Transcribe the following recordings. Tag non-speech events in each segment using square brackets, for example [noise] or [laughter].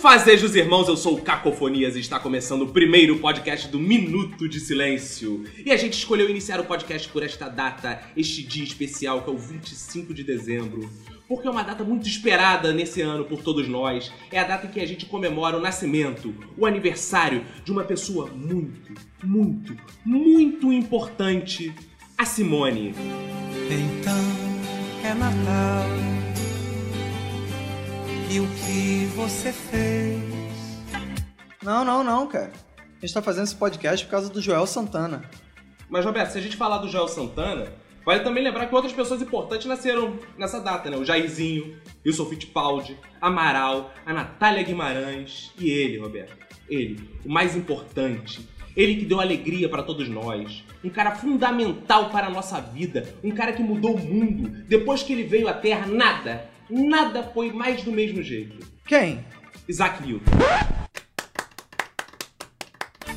Fazejos irmãos, eu sou o Cacofonias e está começando o primeiro podcast do Minuto de Silêncio. E a gente escolheu iniciar o podcast por esta data, este dia especial, que é o 25 de dezembro. Porque é uma data muito esperada nesse ano por todos nós. É a data em que a gente comemora o nascimento, o aniversário de uma pessoa muito, muito, muito importante, a Simone. Então é Natal. E o que você fez? Não, não, não, cara. A gente tá fazendo esse podcast por causa do Joel Santana. Mas, Roberto, se a gente falar do Joel Santana, vale também lembrar que outras pessoas importantes nasceram nessa data, né? O Jairzinho, Wilson Fittipaldi, Amaral, a Natália Guimarães e ele, Roberto. Ele, o mais importante. Ele que deu alegria para todos nós. Um cara fundamental para a nossa vida. Um cara que mudou o mundo. Depois que ele veio à Terra, nada, nada foi mais do mesmo jeito. Quem? Isaac Newton.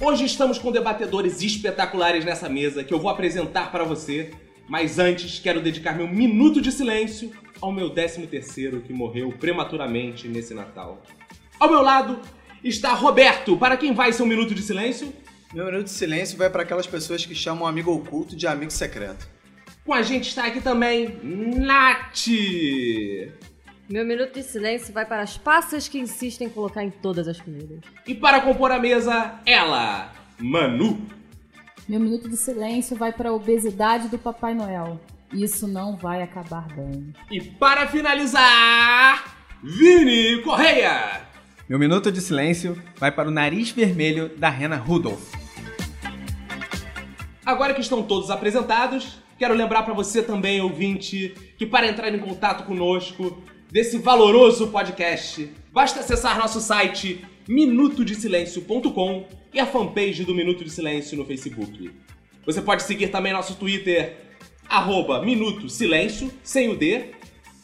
Hoje estamos com debatedores espetaculares nessa mesa que eu vou apresentar para você, mas antes quero dedicar meu minuto de silêncio ao meu 13 terceiro que morreu prematuramente nesse Natal. Ao meu lado está Roberto, para quem vai ser um minuto de silêncio? Meu minuto de silêncio vai para aquelas pessoas que chamam amigo oculto de amigo secreto. Com a gente está aqui também Nath. Meu minuto de silêncio vai para as passas que insistem em colocar em todas as comidas. E para compor a mesa, ela, Manu. Meu minuto de silêncio vai para a obesidade do Papai Noel. Isso não vai acabar bem. E para finalizar, Vini Correia. Meu minuto de silêncio vai para o nariz vermelho da Rena Rudolph. Agora que estão todos apresentados, quero lembrar para você também, ouvinte, que para entrar em contato conosco desse valoroso podcast, basta acessar nosso site minutodesilencio.com e a fanpage do Minuto de Silêncio no Facebook. Você pode seguir também nosso Twitter, arroba Minuto Silêncio, sem o D.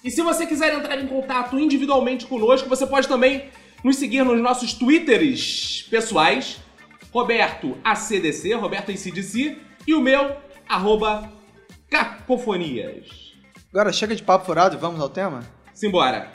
E se você quiser entrar em contato individualmente conosco, você pode também nos seguir nos nossos Twitters pessoais, Roberto ACDC, Roberto ACDC, e o meu, arroba Cacofonias. Agora chega de papo furado e vamos ao tema? Simbora!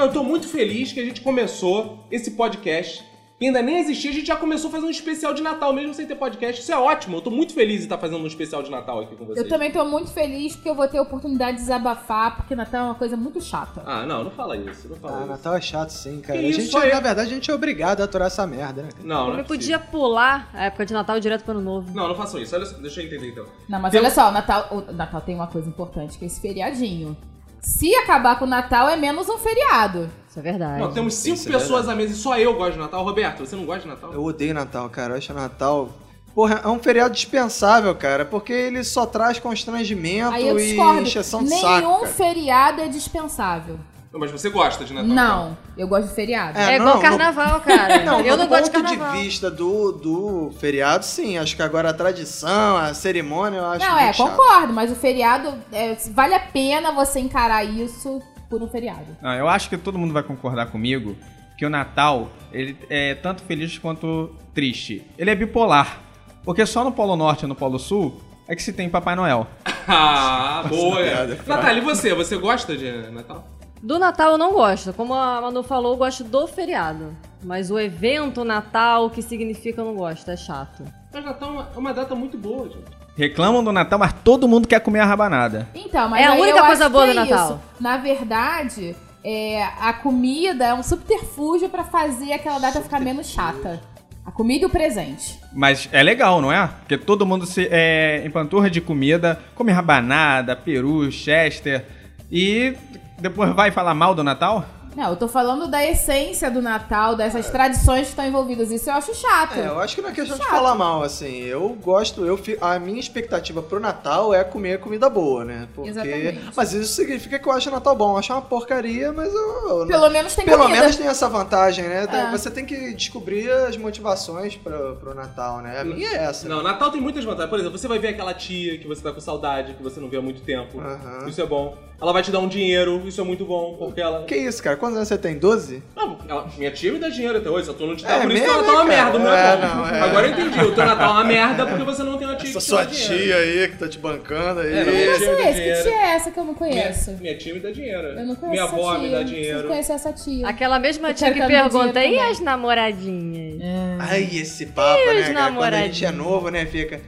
Eu tô muito feliz que a gente começou esse podcast. que ainda nem existia, a gente já começou a fazer um especial de Natal, mesmo sem ter podcast. Isso é ótimo, eu tô muito feliz de estar fazendo um especial de Natal aqui com vocês. Eu também tô muito feliz porque eu vou ter a oportunidade de desabafar, porque Natal é uma coisa muito chata. Ah, não, não fala isso, não fala Ah, isso. Natal é chato sim, cara. Que a isso, gente, só eu- na verdade, a gente é obrigado a aturar essa merda, né? cara? Não, não é Eu podia possível. pular a época de Natal direto para o Ano Novo. Não, não façam isso. Olha, só, deixa eu entender então. Não, mas Tem- olha só, o Natal, o Natal tem uma coisa importante, que é esse feriadinho. Se acabar com o Natal, é menos um feriado. Isso é verdade. Não, temos cinco Isso é pessoas à mesa e só eu gosto de Natal. Roberto, você não gosta de Natal? Eu odeio Natal, cara. Eu acho Natal. Porra, é um feriado dispensável, cara, porque ele só traz constrangimento Aí eu e discordo. encheção de Nenhum saco. cara. feriado é dispensável. Não, mas você gosta de Natal? Não, eu gosto de feriado. É, É igual não, carnaval, cara. [laughs] Não, eu do não gosto de ponto de, carnaval. vista do, do feriado, sim. Acho que agora a tradição, a cerimônia, eu acho Não, é, chato. concordo, mas o feriado, é, vale a pena você encarar isso por um feriado. Não, eu acho que todo mundo vai concordar comigo que o Natal ele é tanto feliz quanto triste. Ele é bipolar. Porque só no Polo Norte e no Polo Sul é que se tem Papai Noel. [laughs] Ah, boa. piada é. Natália, e você? Você gosta de Natal? Do Natal eu não gosto. Como a Manu falou, eu gosto do feriado. Mas o evento Natal, o que significa, eu não gosto. É chato. Mas Natal é uma- data muito boa, gente. Reclamam do Natal, mas todo mundo quer comer a rabanada. Então, mas É a aí única eu coisa acho boa que do é Natal. isso. Na verdade, é, a comida é um subterfúgio pra fazer aquela data ficar menos chata. A comida e o presente. Mas é legal, não é? Porque todo mundo se é, empanturra de comida, come rabanada, peru, chester e depois vai falar mal do Natal? Não, eu tô falando da essência do Natal, dessas tradições que estão envolvidas. Isso eu acho chato. É, eu acho que não é questão de Chato. falar mal, assim. Eu gosto, eu fi- a minha expectativa pro Natal é comer comida boa, né? Porque, Exatamente. mas isso significa que eu acho o Natal bom. Eu acho uma porcaria, mas eu, eu- Pelo menos tem pelo comida. menos tem essa vantagem, né? É. Você tem que descobrir as motivações pro, pro Natal, né? A minha é essa. Não, Natal tem muitas vantagens. Por exemplo, você vai ver aquela tia que você tá com saudade, que você não vê há muito tempo. Isso é bom. Ela vai te dar um dinheiro, isso é muito bom, porque ela. Que isso, cara? Quantos anos você tem? 12? Não, ela- minha tia me dá dinheiro até hoje, só tu não te dá, É por isso que mesmo, ela tá uma né, cara? merda, o meu é É, bom. não, é. Agora eu entendi, o teu Natal é uma merda porque você não tem uma tia Essa que te sua dá dinheiro. tia aí que tá te bancando aí. É, não, Eu minha não tia dá sei, que tia é essa que eu não conheço? Minha, minha tia me dá dinheiro. Eu não conheço Minha essa avó tia. me dá Preciso dinheiro. conhecer essa tia. Aquela mesma Eu tia que que pergunta, e as namoradinhas? Ai, esse papo, E né, os cara? Quando a gente é novo, né, fica...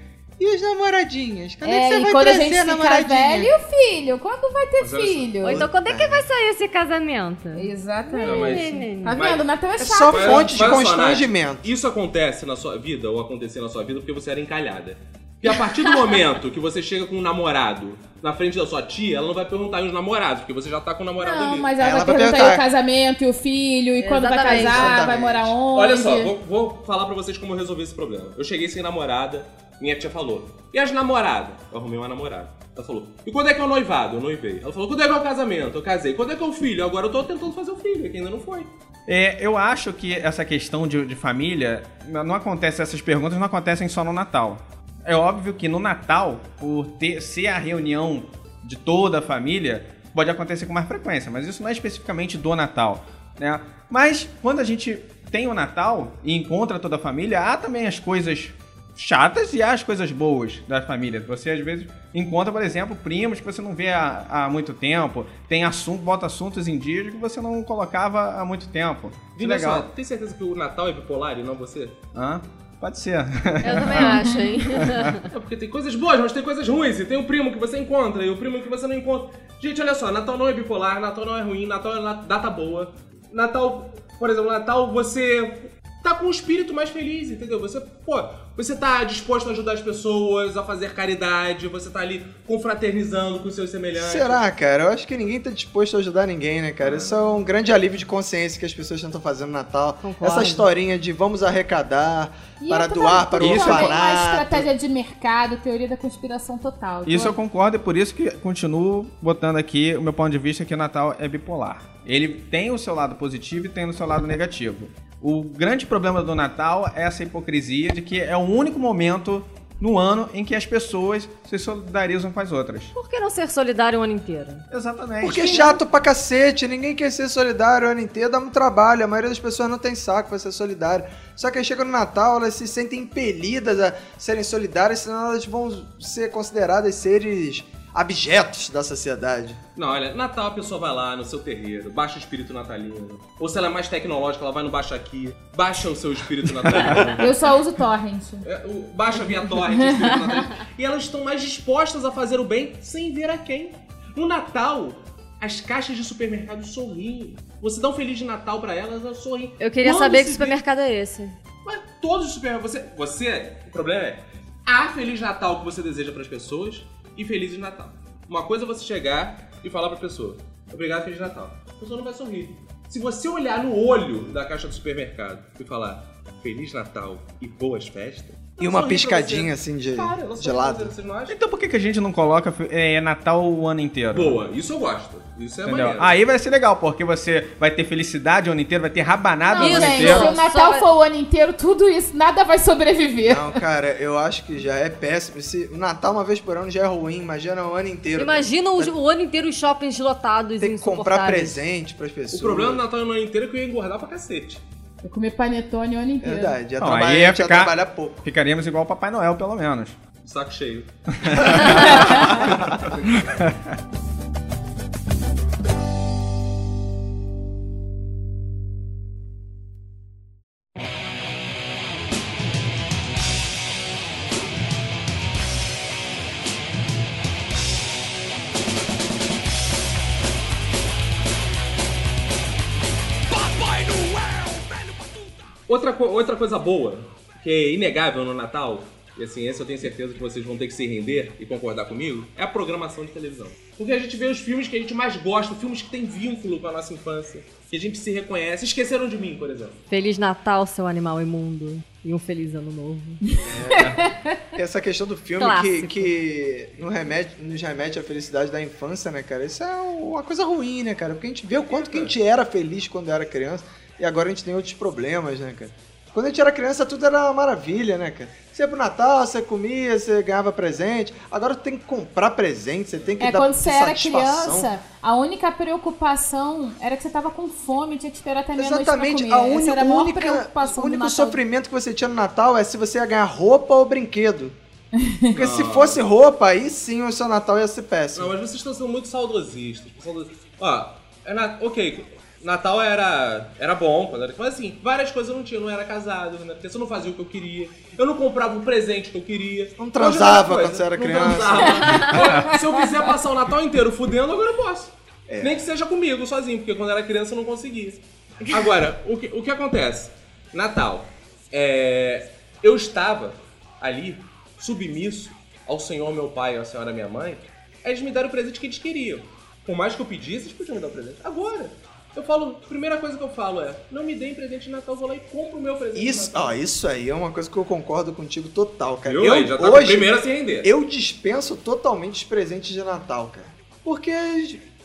E as namoradinhas? Quando é, que É, você e vai quando a trazer gente ficar namoradinha? velho, e o filho? Quando vai ter Mas filho? Ou então quando é que vai sair esse casamento? Exatamente. Não, mas-. Tá vendo? O Natal é É chato. só fonte de só, constrangimento. Nath, Isso acontece na sua vida, ou acontecer na sua vida, porque você era encalhada. E a partir do [laughs] momento que você chega com um namorado na frente da sua tia, ela não vai perguntar os namorados, porque você já tá com o namorado Não, ali. mas ela, Ela vai vai perguntar o casamento e o filho, e quando vai Exatamente. casar, vai Exatamente. morar onde. Olha só, vou, vou falar pra vocês como eu resolvi esse problema. Eu cheguei sem namorada, minha tia falou. E as namoradas? Eu arrumei uma namorada. Ela falou. E quando é que é o noivado? Eu noivei. Ela falou, quando é que é o casamento? Eu casei. Quando é que é o filho? Agora eu tô tentando fazer o filho, que ainda não foi. É, eu acho que essa questão de, de família não acontece, essas perguntas não acontecem só no Natal. É óbvio que no Natal, por ter, ser a reunião de toda a família, pode acontecer com mais frequência, mas isso não é especificamente do Natal, né? Mas quando a gente tem o Natal e encontra toda a família, há também as coisas chatas e há as coisas boas da família. Você às vezes encontra, por exemplo, primos que você não vê há, há muito tempo, tem assunto, bota assuntos em dias que você não colocava há muito tempo. Isso legal. só, tem certeza que o Natal é bipolar e não você? Hã? Pode ser. Eu também acho, hein? [laughs] É porque tem coisas boas, mas tem coisas ruins. E tem o primo que você encontra e o primo que você não encontra. Gente, olha só, Natal não é bipolar, Natal não é ruim, Natal é data boa. Natal, por exemplo, Natal você tá com um espírito mais feliz, entendeu? Você, pô, você tá disposto a ajudar as pessoas, a fazer caridade, você tá ali confraternizando com seus semelhantes. Será, cara? Eu acho que ninguém tá disposto a ajudar ninguém, né, cara? Isso é um grande alívio de consciência que as pessoas estão fazendo no Natal. Concordo. Essa historinha de vamos arrecadar E para é doar para o Isso também uma estratégia de mercado, teoria da conspiração total. Isso eu Tô- concordo e por isso que continuo botando aqui o meu ponto de vista que o Natal é bipolar. Ele tem o seu lado positivo e tem o seu lado negativo. O grande problema do Natal é essa hipocrisia de que é o único momento no ano em que as pessoas se solidarizam com as outras. Por que não ser solidário o ano inteiro? Exatamente. Porque é chato pra cacete, ninguém quer ser solidário o ano inteiro, dá muito trabalho, a maioria das pessoas não tem saco pra ser solidário. Só que aí chega no Natal, elas se sentem impelidas a serem solidárias, senão elas vão ser consideradas seres abjetos da sociedade. Não, olha, Natal a pessoa vai lá no seu terreiro, baixa o espírito natalino. Ou se ela é mais tecnológica, ela vai no Baixa Aqui, baixa o seu espírito natalino. [laughs] Eu só uso torrent. É, o- Baixa via torrent, o espírito natalino. E elas estão mais dispostas a fazer o bem sem ver a quem. No Natal, as caixas de supermercado sorriem. Você dá um Feliz de Natal pra elas, elas sorriem. Eu queria Quando saber que vê- supermercado é esse. Mas todos os supermercados. Você, você, o problema é. Há Feliz Natal que você deseja pras pessoas e Feliz de Natal. Uma coisa é você chegar e falar pra pessoa: Obrigado, Feliz Natal. A pessoa não vai sorrir. Se você olhar no olho da caixa do supermercado e falar Feliz Natal e boas festas. E uma piscadinha assim de, sorri de lado. Então por que, que a gente não coloca é, Natal o ano inteiro? Boa, isso eu gosto. Isso é Entendeu? maneiro. Aí vai ser legal, porque você vai ter felicidade o ano inteiro, vai ter rabanada Não, o ano gente, inteiro. se o Natal for o ano inteiro, tudo isso, nada vai sobreviver. Não, cara, eu acho que já é péssimo. Se o Natal uma vez por ano já é ruim, imagina o ano inteiro. Imagina o, o ano inteiro os shoppings lotados Tem e que comprar insuportáveis. presente pras pessoas. O problema do Natal e no ano inteiro é que eu ia engordar pra cacete. Eu comer panetone o ano inteiro. Verdade, ia Não, trabalhar, aí ia a gente ia ficar- trabalhar pouco. Ficaríamos igual o Papai Noel, pelo menos. Saco cheio. [laughs] [laughs] Outra, co- outra coisa boa, que é inegável no Natal, e assim, esse eu tenho certeza que vocês vão ter que se render e concordar comigo, é a programação de televisão. Porque a gente vê os filmes que a gente mais gosta, filmes que têm vínculo com a nossa infância, que a gente se reconhece. Esqueceram de mim, por exemplo. Feliz Natal, seu animal imundo. E um feliz ano novo. Essa questão do filme Clássico. que, que no remete, nos remete à felicidade da infância, né, cara? Isso é uma coisa ruim, né, cara? Porque a gente vê o quanto que a gente era feliz quando era criança e agora a gente tem outros problemas, né, cara? Quando a gente era criança, tudo era uma maravilha, né, cara? Você ia pro Natal, você comia, você ganhava presente. Agora tu tem que comprar presente, você tem que É, dar quando você era satisfação. criança, a única preocupação era que você tava com fome, tinha que esperar até meia-noite pra Exatamente, comer. a, uni- era a maior única, preocupação o único sofrimento que você tinha no Natal é se você ia ganhar roupa ou brinquedo. Porque se [laughs] fosse roupa, aí sim o seu Natal ia ser péssimo. Não, mas vocês estão sendo muito saudosistas. saudosistas. Ó, é na- ok, Natal era, era bom, quando era, mas assim, várias coisas eu não tinha. Eu não era casado, né? Porque eu não fazia o que eu queria. Eu não comprava o presente que eu queria. Não transava quando você era Não criança. transava. [laughs] Se eu quiser passar o Natal inteiro fudendo, agora eu posso. É. Nem que seja comigo, sozinho, porque quando eu era criança eu não conseguia. Agora, o que, o que acontece? Natal. É, eu estava ali, submisso ao Senhor meu pai e à Senhora minha mãe, eles me deram o presente que eles queriam. Por mais que eu pedisse, eles podiam me dar o presente. Agora, eu falo, a primeira coisa que eu falo é, não me deem presente de Natal, eu vou lá e compro o meu presente Isso, de Natal. ó, isso aí é uma coisa que eu concordo contigo total, cara. Eu, Aí já tá hoje, primeiro a se render. eu dispenso totalmente os presentes de Natal, cara. Porque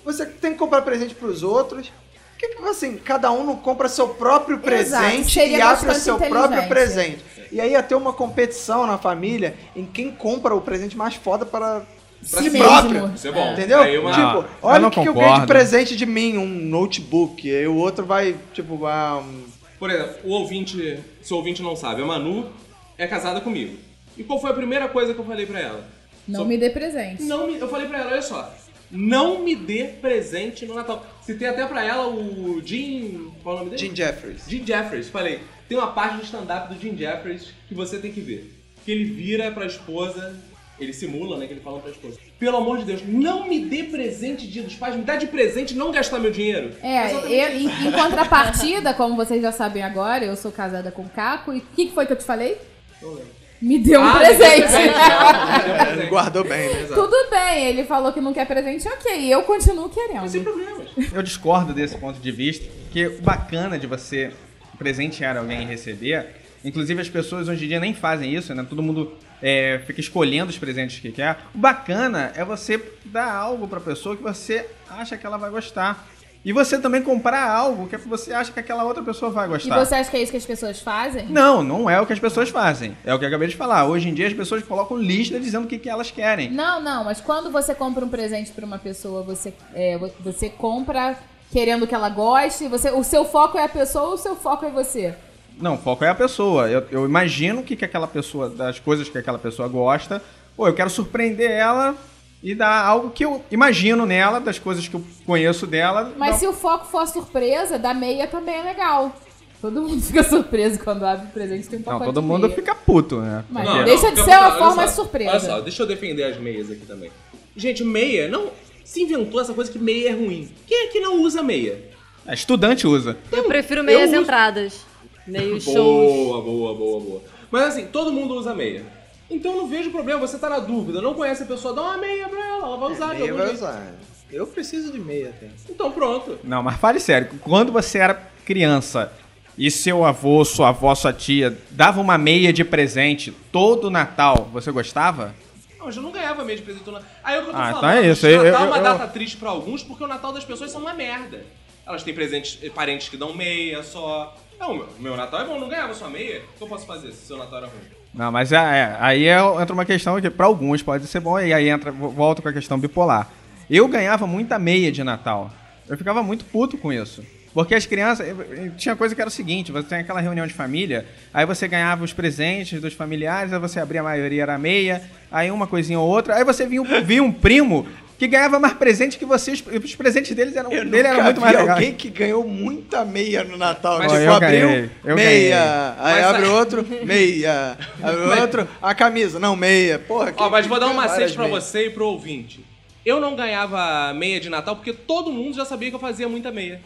você tem que comprar presente pros outros. Que, que, assim, cada um não compra seu próprio presente e abre o seu próprio presente. E aí ia ter uma competição na família em quem compra o presente mais foda para Pra si si próprio. Isso é bom. Entendeu? Aí uma- Não, tipo, eu olha o que, que eu ganhei de presente de mim, um notebook. Aí o outro vai, tipo, ah, um- Por exemplo, o ouvinte, se o ouvinte não sabe, a Manu é casada comigo. E qual foi a primeira coisa que eu falei pra ela? Não me dê presente. Não me, eu falei pra ela, olha só, não me dê presente no Natal. Citei até pra ela o Jim, qual é o nome dele? Jim Jeffries. Jim Jeffries. Falei, tem uma parte do stand-up do Jim Jeffries que você tem que ver. Que ele vira pra esposa, ele simula, né, que ele fala pra esposa. Pelo amor de Deus, não me dê presente dia dos pais, me dá de presente não gastar meu dinheiro. É, eu, em, em contrapartida, como vocês já sabem agora, eu sou casada com o Caco. E o que, que foi que eu te falei? Não lembro. Me deu um Ah, presente. [laughs] Ele guardou bem, né? Exato. Tudo bem, ele falou que não quer presente, ok. Eu continuo querendo. Sem problemas. Eu discordo desse ponto de vista, que o bacana de você presentear alguém e receber, inclusive as pessoas hoje em dia nem fazem isso, né? Todo mundo é, fica escolhendo os presentes que quer. O bacana é você dar algo pra pessoa que você acha que ela vai gostar. E você também comprar algo que você acha que aquela outra pessoa vai E gostar. você acha que é isso que as pessoas fazem? Não, não é o que as pessoas fazem. É o que eu acabei de falar. Hoje em dia as pessoas colocam lista dizendo o que, que elas querem. Não, não, mas quando você compra um presente pra uma pessoa, você, é, vo- você compra querendo que ela goste, você, o seu foco é a pessoa ou o seu foco é você? Não, o foco é a pessoa. Eu, eu imagino o que, que aquela pessoa, das coisas que aquela pessoa gosta. Pô, eu quero surpreender ela e dar algo que eu imagino nela, das coisas que eu conheço dela. Mas se o foco for a surpresa, da meia também é legal. Todo mundo [laughs] fica surpreso quando abre o presente tem um Não, pacote todo de mundo meia. fica puto, né? Mas Porque- deixa de fica ser uma olha forma só, de surpresa. Olha só, deixa eu defender as meias aqui também. Gente, meia, não. Se inventou essa coisa que meia é ruim. Quem é que não usa meia? A estudante usa. Eu prefiro meias uso- entradas. Meio shows. Boa, boa, boa, boa. Mas assim, todo mundo usa meia. Então eu não vejo problema, você tá na dúvida, não conhece a pessoa, dá uma meia pra ela, ela vai usar de Meia vai jeito. usar. Eu preciso de meia até. Então pronto. Não, mas fale sério. Quando você era criança e seu avô, sua avó, sua tia dava uma meia de presente todo Natal, você gostava? Não, eu já não ganhava meia de presente no Natal. Aí é o que eu tô Ah, então falando. é isso, Natal eu- é uma eu- data triste pra alguns porque o Natal das pessoas são uma merda. Elas têm presentes, parentes que dão meia só. Não, meu, Natal é bom, não ganhava sua meia. O que eu posso fazer se seu Natal era ruim? Não, mas é, é, aí é- entra uma questão que para alguns pode ser bom e aí entra volta com a questão bipolar. Eu ganhava muita meia de Natal. Eu ficava muito puto com isso. Porque as crianças. eu- eu- Tinha coisa que era o seguinte: você tem aquela reunião de família, aí você ganhava os presentes dos familiares, aí você abria a maioria, era meia, aí uma coisinha ou outra, aí você via via um primo que ganhava mais presente que você, os, os presentes deles eram, Eu dele eram muito mais legais. alguém que ganhou muita meia no Natal. Mas tipo, eu abriu, ganhei, eu meia. Aí Mas abre outro, meia. Abre [laughs] outro, a camisa, não, meia. Porra, Ó, mas vou dar um macete pra meias. você e pro ouvinte. Eu não ganhava meia de Natal porque todo mundo já sabia que eu fazia muita meia.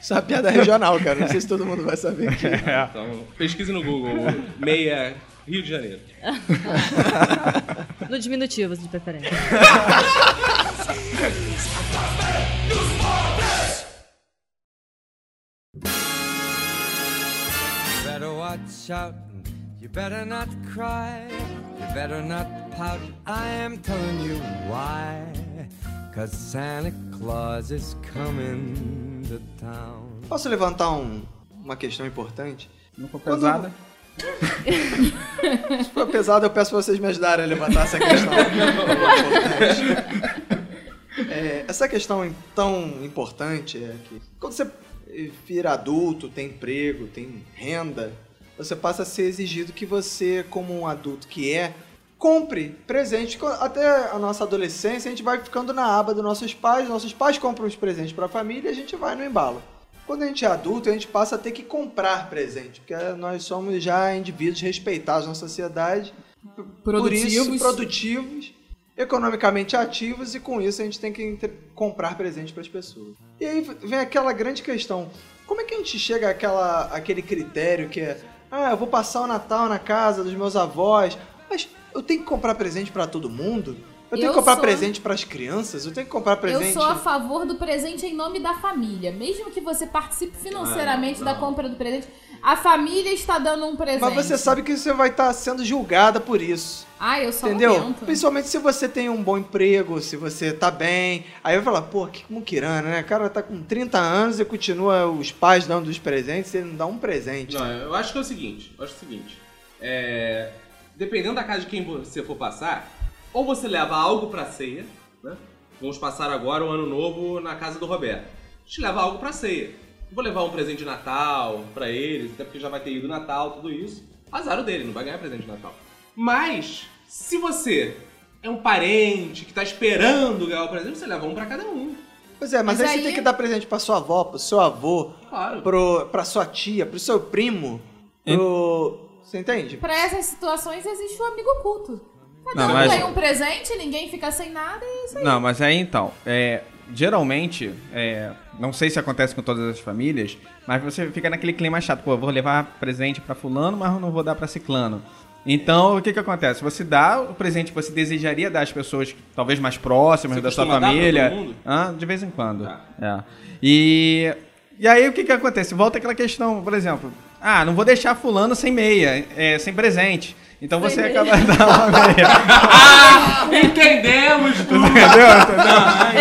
Isso é uma piada regional, cara. Não sei se todo mundo vai saber [laughs] aqui. Então, pesquise no Google. Meia Rio de Janeiro. [laughs] No diminutivo, de preferência. You better watch out. You better not cry. You better not pout. I am telling you why. Cause Santa Claus is coming to town. Posso levantar um- uma questão importante? Não Quando- pesada. Se for pesado, eu peço pra vocês me ajudarem a levantar essa questão. É, essa questão tão importante é que quando você vira adulto, tem emprego, tem renda, você passa a ser exigido que você, como um adulto que é, compre presente. Até a nossa adolescência, a gente vai ficando na aba dos nossos pais, nossos pais compram os presentes para a família e a gente vai no embalo. Quando a gente é adulto, a gente passa a ter que comprar presente, porque nós somos já indivíduos respeitados na sociedade, por isso Produtivos. produtivos, economicamente ativos e com isso a gente tem que comprar presente para as pessoas. E aí vem aquela grande questão: como é que a gente chega àquela, àquele critério que é, ah, eu vou passar o Natal na casa dos meus avós, mas eu tenho que comprar presente para todo mundo? Eu tenho Eu que comprar sou- presente para as crianças? Eu tenho que comprar presente. Eu sou a favor do presente em nome da família. Mesmo que você participe financeiramente da compra do presente, a família está dando um presente. Mas você sabe que você vai estar sendo julgada por isso. Ah, eu sou Entendeu? nojento. Principalmente se você tem um bom emprego, se você tá bem. Aí vai falar, pô, que muquirana, né? O cara tá com 30 anos e continua os pais dando os presentes e ele não dá um presente. Não, eu acho que é o seguinte, eu acho o seguinte. É, dependendo da casa de quem você for passar, ou você leva algo pra ceia, né? Vamos passar agora o ano novo na casa do Roberto. A gente leva algo pra ceia. Vou levar um presente de Natal pra eles, até porque já vai ter ido Natal, tudo isso. Azar o dele, não vai ganhar presente de Natal. Mas, se você é um parente que tá esperando ganhar o presente, você leva um pra cada um. Pois é, mas, Mas aí, aí- você tem que dar presente pra sua avó, pro seu avô, Claro. pro, pra sua tia, pro seu primo, pro... Você entende? Pra essas situações existe o amigo oculto. Cada Não, um mas- tem um presente, ninguém fica sem nada e é isso aí. Não, mas aí então, é, geralmente, é, não sei se acontece com todas as famílias, mas você fica naquele clima chato, pô, eu vou levar presente pra fulano, mas eu não vou dar pra ciclano. Então, o que que acontece? Você dá o presente que você desejaria dar às pessoas talvez mais próximas Você da sua dar pra família. todo mundo? Hã? de vez em quando. Tá. É. E, e aí o que que acontece? Volta aquela questão, por exemplo, ah, não vou deixar fulano sem meia, é, sem presente. Então você meia. acaba dando uma meia. [laughs] Ah, entendemos tudo! Entendeu?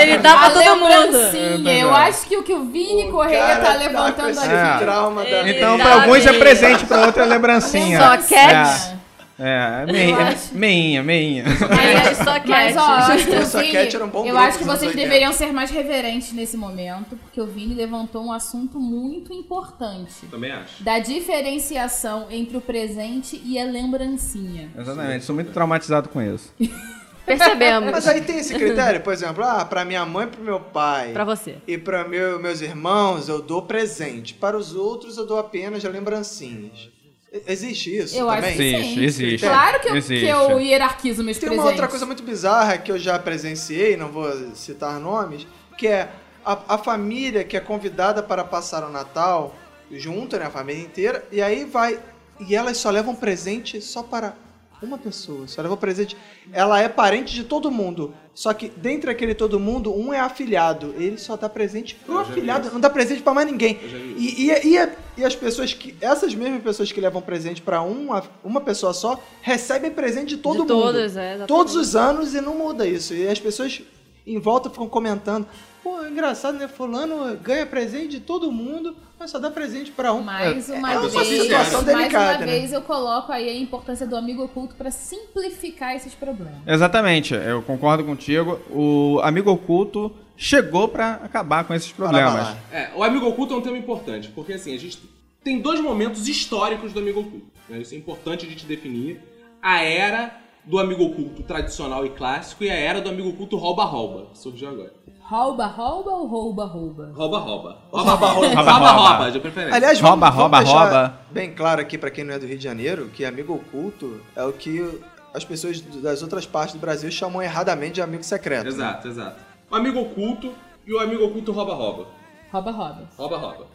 Ele dá pra todo mundo. lembrancinha. Eu acho que o que o Vini O Correia tá levantando É. aqui. trauma da Então, pra alguns é presente, pra outro é lembrancinha. Só Lembrancinha. É, Eu meinha, acho. meinha, meinha. Mas, só que Mas, ó, eu acho que o Só Vini, Cat era um bom eu acho que vocês 80. deveriam ser mais reverentes nesse momento, porque o Vini levantou um assunto muito importante. Também acho. Da diferenciação entre o presente e a lembrancinha. Exatamente, sou muito traumatizado com isso. [laughs] percebemos. Mas aí tem esse critério, por exemplo, ah, pra minha mãe e pro meu pai. Pra você. E para meu, meus irmãos eu dou presente. Para os outros eu dou apenas lembrancinhas. E- Existe isso Eu acho também? que Existe, sim. existe. Claro que eu, Existe. que eu hierarquizo meus Tem presentes. uma outra coisa muito bizarra que eu já presenciei, não vou citar nomes, que é a, a família que é convidada para passar o Natal junto, né, a família inteira, e aí vai e elas só levam presente só para uma pessoa, só levam presente. Ela é parente de todo mundo, só que dentre aquele todo mundo, um é afilhado, ele só dá presente pro afilhado, não dá presente para mais ninguém. E, e, e, e as pessoas que. Essas mesmas pessoas que levam presente pra uma, uma pessoa só recebem presente de todo De mundo. todas, é, exatamente. Todos os anos e não muda isso. E as pessoas em volta ficam comentando. Pô, é engraçado, né? Fulano ganha presente de todo mundo, mas só dá presente pra um. Mais uma é uma vez, situação mais delicada, uma né? vez eu coloco aí a importância do amigo oculto pra simplificar esses problemas. Exatamente, eu concordo contigo. O amigo oculto chegou pra acabar com esses Para problemas. É, o amigo oculto é um tema importante, porque assim, a gente tem dois momentos históricos do amigo oculto. né? Isso é importante a gente definir. A era do amigo oculto tradicional e clássico e a era do amigo oculto rouba-rouba, que surgiu agora. Rouba, rouba ou rouba, rouba? Rouba-rouba. Rouba-rouba. Rouba-rouba, de preferência. Aliás, vamos, Rouba, vamos rouba, deixar rouba. bem claro aqui pra quem não é do Rio de Janeiro que amigo oculto é o que as pessoas das outras partes do Brasil chamam erradamente de amigo secreto. né? Exato, exato. O amigo oculto e o amigo oculto rouba-rouba. Rouba, rouba. Rouba, rouba.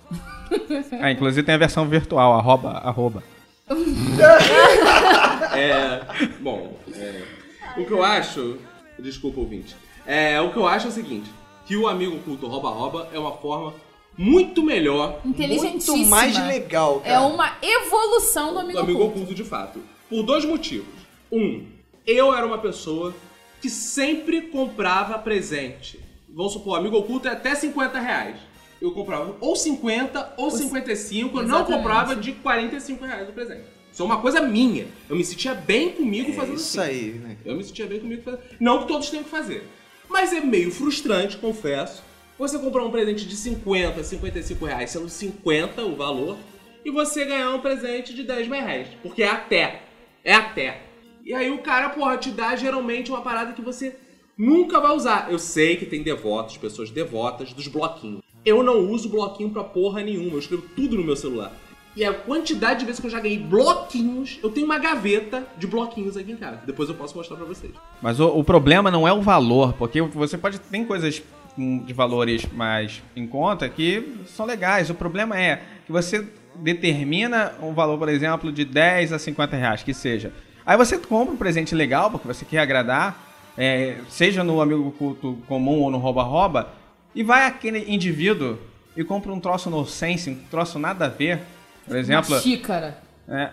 Ah, [laughs] inclusive tem a versão virtual, arroba, arroba. [laughs] É. Bom, é, o que eu acho. Desculpa, ouvinte. É, o que eu acho é o seguinte: que o amigo oculto rouba-rouba é uma forma muito melhor. Muito mais legal, cara. É uma evolução do amigo, do amigo oculto. oculto de fato. Por dois motivos. Um, eu era uma pessoa que sempre comprava presente. Vamos supor, amigo oculto é até 50 reais. Eu comprava ou 50 ou 55, eu não comprava de 45 reais o presente. Isso é uma coisa minha. Eu me sentia bem comigo É fazendo isso assim. aí, né? Eu me sentia bem comigo fazendo. Não que todos tenham que fazer. Mas é meio frustrante, confesso. Você comprar um presente de 50, 55 reais, sendo 50 o valor, e você ganhar um presente de 10 reais. Porque é até. É até. E aí o cara, porra, te dá geralmente uma parada que você nunca vai usar. Eu sei que tem devotos, pessoas devotas dos bloquinhos. Eu não uso bloquinho pra porra nenhuma. Eu escrevo tudo no meu celular. E a quantidade de vezes que eu já ganhei bloquinhos, eu tenho uma gaveta de bloquinhos aqui em casa. Depois eu posso mostrar pra vocês. Mas o, o problema não é o valor, porque você pode. Tem coisas de valores mais em conta que são legais. O problema é que você determina um valor, por exemplo, de 10 a 50 reais, que seja. Aí você compra um presente legal, porque você quer agradar, é, seja no amigo culto comum ou no rouba-rouba, e vai aquele indivíduo e compra um troço no sense, um troço nada a ver. Por exemplo. Uma xícara. É.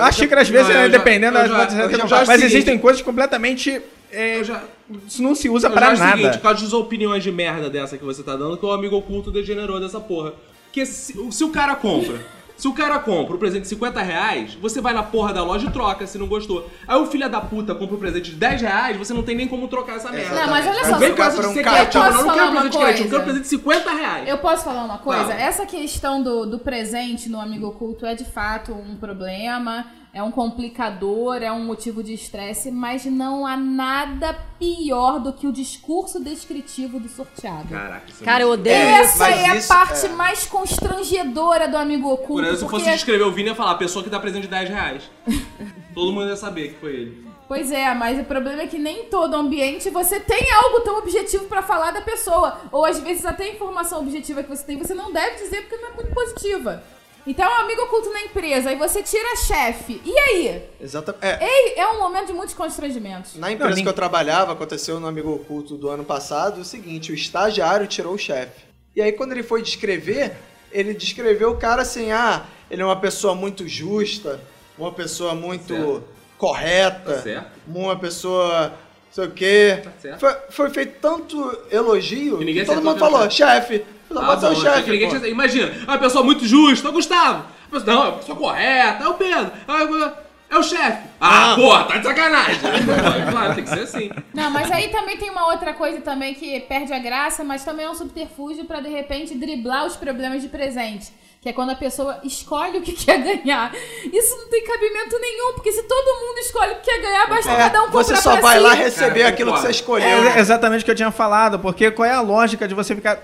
a xícara, às vezes, Não, é, já- dependendo, já- pode ser mas seguinte- existem coisas completamente. é, já, Isso não se usa eu pra já nada. o seguinte, por causa das opiniões de merda dessa que você tá dando, que o amigo oculto degenerou dessa porra. Porque se, se o cara compra, se o cara compra o presente de 50 reais, você vai na porra da loja e troca se não gostou. Aí o filho da puta compra um presente de 10 reais, você não tem nem como trocar essa merda. Não, mas olha só, Não vem compra de um ser criativo, Eu não, não quero falar presente uma criativo, eu quero coisa? presente de 50 reais. Eu posso falar uma coisa? Fala. Essa questão do, do presente no amigo oculto é de fato um problema, é um complicador, é um motivo de estresse, mas não há nada pior do que o discurso descritivo do sorteado. Caraca, isso é Cara, eu odeio É, isso. Essa é a isso- parte é. mais constrangedora do amigo oculto. Por exemplo, se porque... fosse descrever o Vini, eu ia falar, a pessoa que dá presente de 10 reais. [laughs] Todo mundo ia saber que foi ele. Pois é, mas o problema é que nem em todo ambiente você tem algo tão objetivo pra falar da pessoa. Ou às vezes até a informação objetiva que você tem, você não deve dizer porque não é muito positiva. Então, é um amigo oculto na empresa, aí você tira chefe. E aí? Exatamente. É, Ei, é um momento de muitos constrangimentos. na empresa Não, nem- que eu trabalhava, aconteceu no Amigo Oculto do ano passado, o seguinte, o estagiário tirou o chefe. E aí, quando ele foi descrever, ele descreveu o cara assim, ah, ele é uma pessoa muito justa, uma pessoa muito Certo. correta, Tá certo. uma pessoa não sei o quê. Tá certo. Foi, foi feito tanto elogio Que ninguém que todo mundo falou, chefe. Só Ah, pode ser o chefe, pô. Imagina, é uma pessoa muito justa, é o Gustavo. A pessoa- Não, é uma pessoa correta, é o Pedro. É, é o chefe. Ah, porra, tá de sacanagem. [laughs] claro, tem que ser assim. Não, mas aí também tem uma outra coisa também que perde a graça, mas também é um subterfúgio pra de repente driblar os problemas de presente. Que é quando a pessoa escolhe o que [laughs] quer ganhar. Isso não tem cabimento nenhum, porque se todo mundo escolhe o que quer ganhar, basta É, cada um comprar você só pra vai si. lá receber Cara, aquilo que você escolheu. É exatamente o que eu tinha falado, porque qual é a lógica de você ficar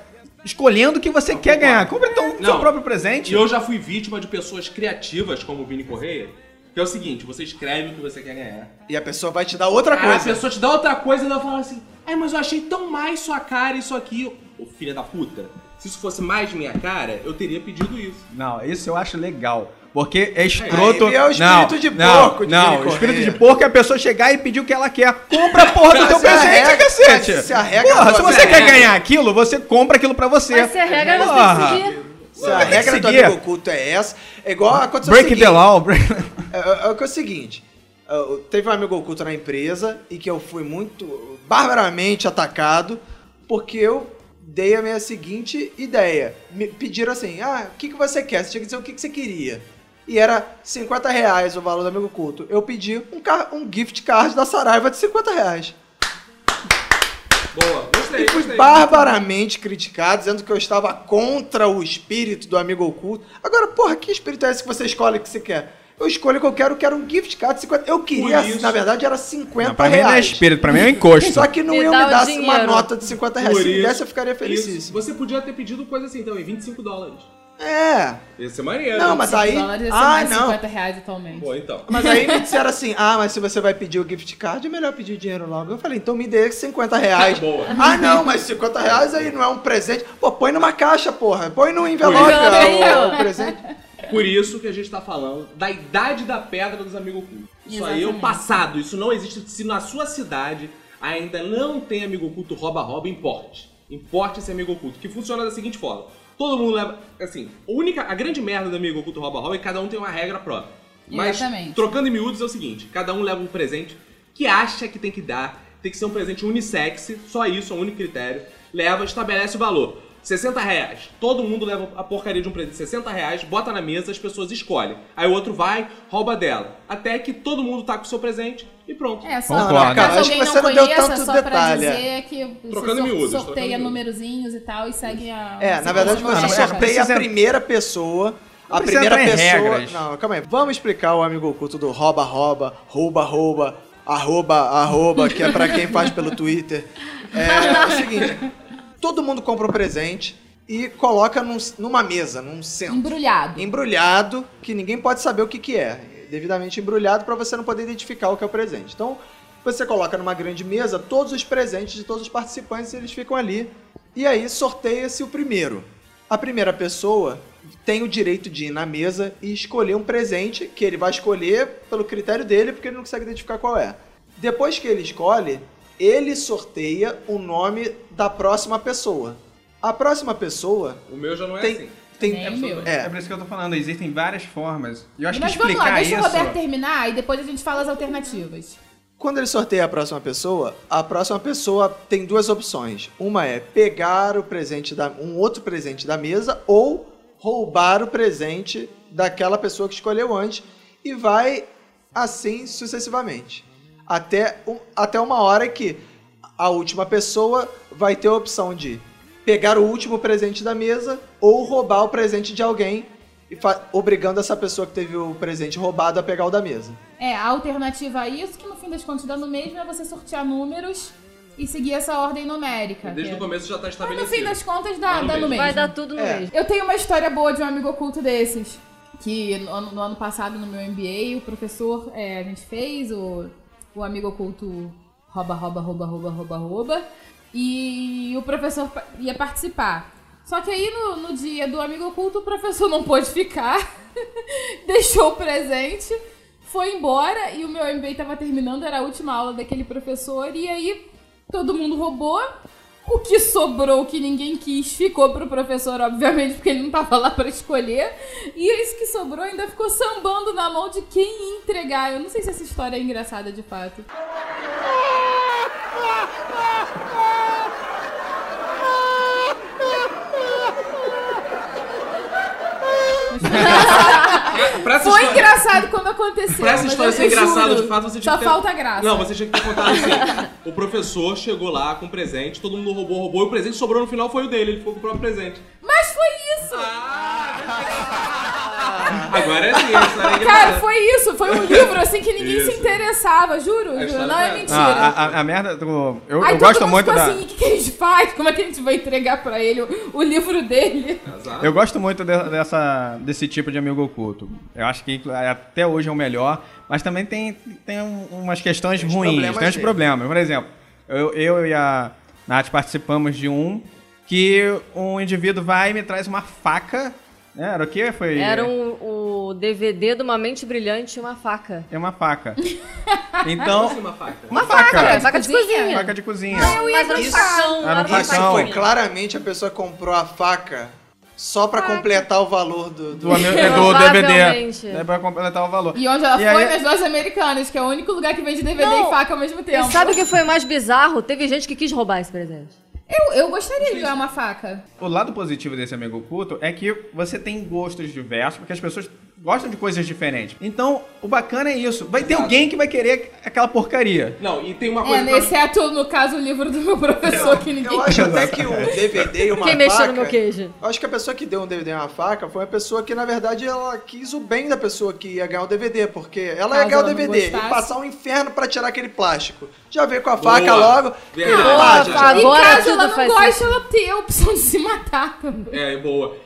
escolhendo o que você quer ganhar? Compre então o seu Não. próprio presente. E eu já fui vítima de pessoas criativas, como o Vini Correia, que é o seguinte, você escreve o que você quer ganhar. E a pessoa vai te dar outra Aí a coisa. pessoa te dá outra coisa e ela fala assim, ai, mas eu achei tão mais sua cara isso aqui. Ô, filha da puta, se isso fosse mais minha cara, eu teria pedido isso. Não, isso eu acho legal. Porque é escroto. Aí é o espírito não, de não, porco de Não, Vini o espírito de porco é a pessoa chegar e pedir o que ela quer. Compra a porra do teu presente, cacete. se a regra Porra, do- se você quer ganhar aquilo, você compra aquilo pra você. Mas se a regra você Porra. tem que seguir. Se a regra do amigo oculto é essa, é igual aconteceu o Break seguinte, the law. break- É, é, é o que é o seguinte, é, teve um amigo oculto na empresa e que eu fui muito barbaramente atacado porque eu dei a minha seguinte ideia. Me pediram assim, ah, o que, que você quer? Você tinha que dizer o que, que você queria. E era 50 reais o valor do amigo oculto. Eu pedi um, car- um gift card da Saraiva de 50 reais. Boa, gostei, E fui gostei. barbaramente criticado, dizendo que eu estava contra o espírito do amigo oculto. Agora, porra, que espírito é esse que você escolhe o que você quer? Eu escolho o que eu quero, quero um gift card de 50. Eu queria, na verdade, era 50 Não, pra mim não é reais. espírito, pra mim é um encosto. Só que não Me iam me dar uma nota de 50 reais. Por Se me isso- desse, eu ficaria Isso. felicíssimo. Você podia ter pedido coisa assim também, 25 dólares. É. Ia ser maneiro. Não, mas aí. dólares Ah, não. 50 reais atualmente. Pô, então. Mas aí me [laughs] disseram assim: ah, mas se você vai pedir o gift card, é melhor pedir dinheiro logo. Eu falei, então me dê 50 reais. [laughs] Boa. Ah, não, mas 50 reais aí não é um presente. Pô, põe numa caixa, porra. Põe no envelope Envelope. cara, o presente. Por isso que a gente tá falando da idade da pedra dos amigos ocultos. Isso aí é o Exatamente. passado. Isso não existe. Se na sua cidade ainda não tem amigo oculto rouba-rouba, importe. Importe esse amigo oculto. Que funciona da seguinte forma. Todo mundo leva. Assim, a única. A grande merda do amigo oculto rouba-rouba é que cada um tem uma regra própria. Mas, Exatamente. trocando em miúdos, é o seguinte: cada um leva um presente que acha que tem que dar. Tem que ser um presente unissex, só isso, é o único critério. Leva, estabelece o valor. 60 reais. Todo mundo leva a porcaria de um presente de 60 reais, bota na mesa, as pessoas escolhem. Aí o outro vai, rouba dela. Até que todo mundo tá com o seu presente e pronto. É, só Concordo. caso Cara, acho alguém que não você não deu conheça, tanto só detalhe. pra dizer que Trocando você miúdos, sorteia trocando numerozinhos e tal e segue a... É, na verdade você não, sorteia a primeira pessoa. A primeira pessoa. regras. Não, calma aí. Vamos explicar o amigo oculto do rouba-rouba, rouba-rouba, arroba, arroba, que é pra quem faz pelo Twitter. É, o seguinte: todo mundo compra um presente e coloca num- numa mesa, num centro. Embrulhado. Embrulhado, que ninguém pode saber o que, que é. Devidamente embrulhado pra você não poder identificar o que é o presente. Então, você coloca numa grande mesa todos os presentes de todos os participantes, eles ficam ali. E aí sorteia-se o primeiro. A primeira pessoa tem o direito de ir na mesa e escolher um presente que ele vai escolher pelo critério dele, porque ele não consegue identificar qual é. Depois que ele escolhe, ele sorteia o nome da próxima pessoa. A próxima pessoa O meu já não é tem. assim. tem Nem o meu. É é, por isso que eu tô falando, existem várias formas. E eu acho Mas que vamos explicar lá, deixa isso. o Roberto terminar e depois a gente fala as alternativas. Quando ele sorteia a próxima pessoa, a próxima pessoa tem duas opções. Uma é pegar o presente da um outro presente da mesa ou roubar o presente daquela pessoa que escolheu antes e vai assim sucessivamente. Até, um- até uma hora que a última pessoa vai ter a opção de pegar o último presente da mesa ou roubar o presente de alguém, e obrigando essa pessoa que teve o presente roubado a pegar o da mesa. É, a alternativa a isso, que no fim das contas dá no mesmo, é você sortear números e seguir essa ordem numérica. Desde que o é- começo já tá Mas estabelecido. no fim das contas dá, Dá no dá no mesmo. mesmo. Vai dar tudo no É. mesmo. Eu tenho uma história boa de um amigo oculto desses. Que no, ano- no ano passado, no meu MBA, o professor, é, a gente fez o, o amigo oculto rouba, rouba, rouba, rouba, rouba, rouba. E o professor ia participar. Só que aí no, no dia do amigo oculto, o professor não pôde ficar. [laughs] deixou o presente, foi embora e o meu MBA tava terminando, era a última aula daquele professor. E aí todo mundo roubou. O que sobrou, que ninguém quis, ficou pro professor, obviamente, porque ele não tava lá pra escolher. E esse que sobrou ainda ficou sambando na mão de quem entregar. Eu não sei se essa história é engraçada de fato. [laughs] Pra Foi história- engraçado quando aconteceu. Pra essa história ser engraçada, de fato, você tinha Só que ter... falta graça. Não, você tinha que ter contado assim. o professor chegou lá com presente, todo mundo roubou, roubou, e o presente sobrou no final foi o dele, ele ficou com o próprio presente. Mas foi isso! Agora é assim, a história é. Cara, foi isso. Foi um livro assim que ninguém se Isso. interessava, juro. A juro. Não é é- mentira. Ah, a, a- a merda do. Eu, Aí eu gosto muito da. assim, o que, que a gente faz? Como é que a gente vai entregar pra ele o, o livro dele? Exato. Eu gosto muito de- dessa, desse tipo de amigo oculto. Eu acho que até hoje é o melhor, mas também tem, tem um- umas questões Tem ruins, problemas tem uns problemas. Por exemplo, eu, eu e a Nath participamos de um que um indivíduo vai e me traz uma faca. Né? Era o quê? Foi. Era um, o DVD de uma mente brilhante e uma faca. É uma faca. [laughs] Então. assim uma faca? Uma faca! Faca de cozinha? cozinha. Faca de cozinha. Mas era um Isso- foi claramente a pessoa comprou a faca só pra completar o valor do. do- Do, é do DVD. É pra completar o valor. E onde ela E foi? aí- Nas lojas americanas, que é o único lugar que vende DVD Não. e faca ao mesmo E tempo. sabe o que foi mais bizarro? Teve gente que quis roubar esse presente. Eu, eu gostaria de ganhar uma faca. O lado positivo desse amigo oculto é que você tem gostos diversos, porque as pessoas gostam de coisas diferentes. Então, o bacana é isso. Vai ter Exato. alguém que vai querer aquela porcaria. Não, e tem uma É, coisa pra... exceto, no caso, o livro do meu [laughs] professor, que ninguém... Eu acho até que um DVD e uma Quem faca. mexeu no meu queijo? Eu acho que a pessoa que deu um DVD e uma faca foi uma pessoa que, na verdade, ela quis o bem da pessoa que ia ganhar o DVD, porque ela ia Caso ganhar o DVD e passar um inferno pra tirar aquele plástico. Já veio com a Boa. faca logo. Verdade. Boa, gente. Fábio. E Agora caso tudo ela não faz goste, ela tem a opção de se matar também. É, boa.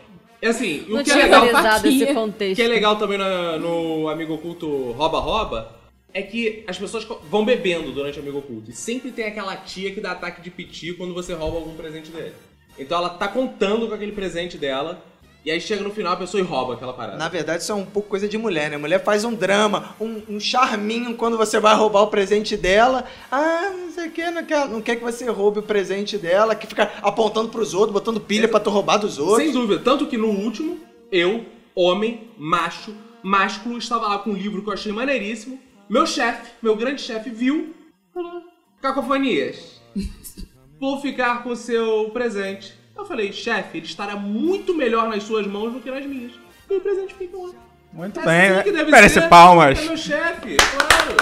É assim, o que é legal, analisado esse contexto. que é legal também na- no Amigo Oculto Rouba Rouba é que as pessoas vão bebendo durante o Amigo Oculto. E sempre tem aquela tia que dá ataque de piti quando você rouba algum presente dele. Então ela tá contando com aquele presente dela. E aí chega no final a pessoa e rouba aquela parada. Na verdade, isso é um pouco coisa de mulher, né? Mulher faz um drama, um, um charminho quando você vai roubar o presente dela. Ah, não sei o que, não quer, não quer que você roube o presente dela, que fica apontando pros outros, botando pilha pra tu roubar dos outros. Sem dúvida. Tanto que no último, eu, homem, macho, másculo, estava lá com um livro que eu achei maneiríssimo. Meu chefe, meu grande chefe, viu. Falou: Cacofonias, vou ficar com o seu presente. Eu falei: chefe, ele estará muito melhor nas suas mãos do que nas minhas. E o presente fica lá. Muito É bem, assim que né? deve Merece ser. palmas. É meu chefe, claro.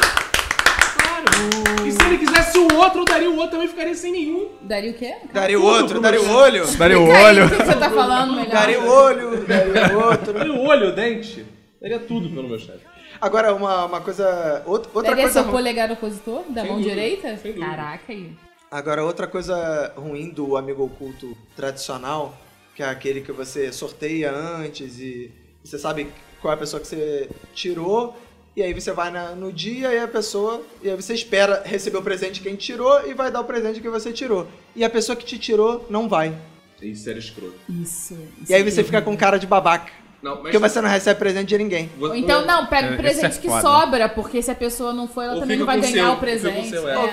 Claro. E se ele quisesse o outro, eu daria o outro, também ficaria sem nenhum. Daria o quê? Daria o outro, daria o olho. Daria o olho. O que você tá falando melhor? Daria o olho, daria o outro. Daria o olho, o dente. Daria tudo pelo meu chefe. Agora, uma, uma coisa. Outra, outra Daria coisa seu ru- polegar opositor da Sem mão dúvida, direita? Caraca aí. Agora, outra coisa ruim do amigo oculto tradicional, que é aquele que você sorteia antes e você sabe qual é a pessoa que você tirou, e aí você vai na- no dia e a pessoa. E aí você espera receber o presente de quem tirou e vai dar o presente que você tirou. E a pessoa que te tirou não vai. Isso era escroto. Isso. E aí você fica com cara de babaca. Não, mas Porque você não recebe presente de ninguém. Ou então, não, pega É, o presente esse é que sobra, porque se a pessoa não foi, ela Ou também não vai ganhar seu, o presente. fica com o seu, é. Ou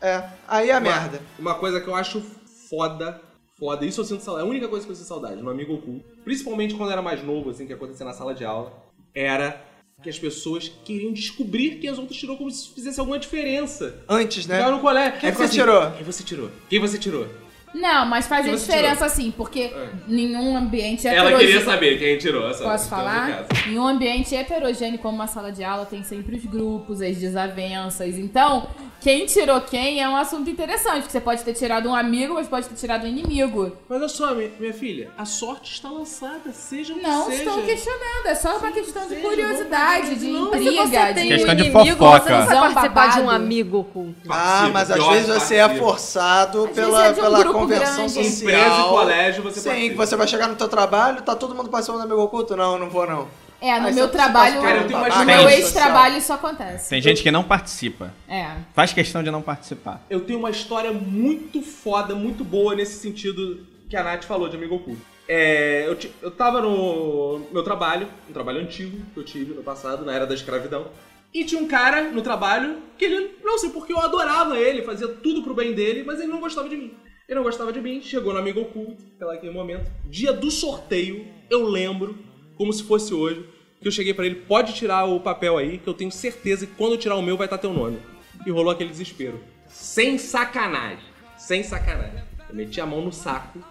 É. É, aí é a Uma- merda. Uma coisa que eu acho foda, foda, isso eu sinto saudade. A única coisa que eu sinto saudade no amigo oculto, principalmente quando era mais novo, assim, que acontecia na sala de aula, era que as pessoas queriam descobrir quem as outras tirou como se fizesse alguma diferença. Antes, né? Ficava no colégio. Quem Aí que você tirou? Quem você tirou? Quem você tirou? Não, mas faz a diferença assim, porque nenhum ambiente Ela heterogê- queria saber quem tirou. Essa, Posso falar? caso. Em um ambiente heterogêneo como uma sala de aula, tem sempre os grupos, as desavenças. Então, quem tirou quem é um assunto interessante. Porque você pode ter tirado um amigo, mas pode ter tirado um inimigo. Mas olha só, minha, filha, a sorte está lançada, seja o que Não seja. estou questionando, é só uma questão de seja, curiosidade, vamos de não. Mas se intriga, você tem de... Questão um de inimigo, fofoca. você não vai participar de um babado. amigo oculto. Ah, mas às vezes você é forçado Às pela, é de um pela grupo convenção grande. social. Empresa e colégio, você Sim, participa. que você vai chegar no teu trabalho, tá todo mundo participando do amigo oculto? Não, não vou não. É, no Aí meu você trabalho, Cara, eu tenho uma no meu ex-trabalho isso acontece. Tem gente que não participa. É. Faz questão de não participar. Eu tenho uma história muito foda, muito boa nesse sentido que a Nath falou de amigo oculto. É, eu, eu tava no meu trabalho, um trabalho antigo que eu tive no passado, na era da escravidão. E tinha um cara no trabalho que ele, não sei porque eu adorava ele, fazia tudo pro bem dele, mas ele não gostava de mim. Ele não gostava de mim, chegou no amigo oculto, naquele momento. Dia do sorteio, eu lembro, como se fosse hoje, que eu cheguei pra ele, pode tirar o papel aí, que eu tenho certeza que quando eu tirar o meu vai estar teu nome. E rolou aquele desespero. Sem sacanagem. Sem sacanagem. Eu meti a mão no saco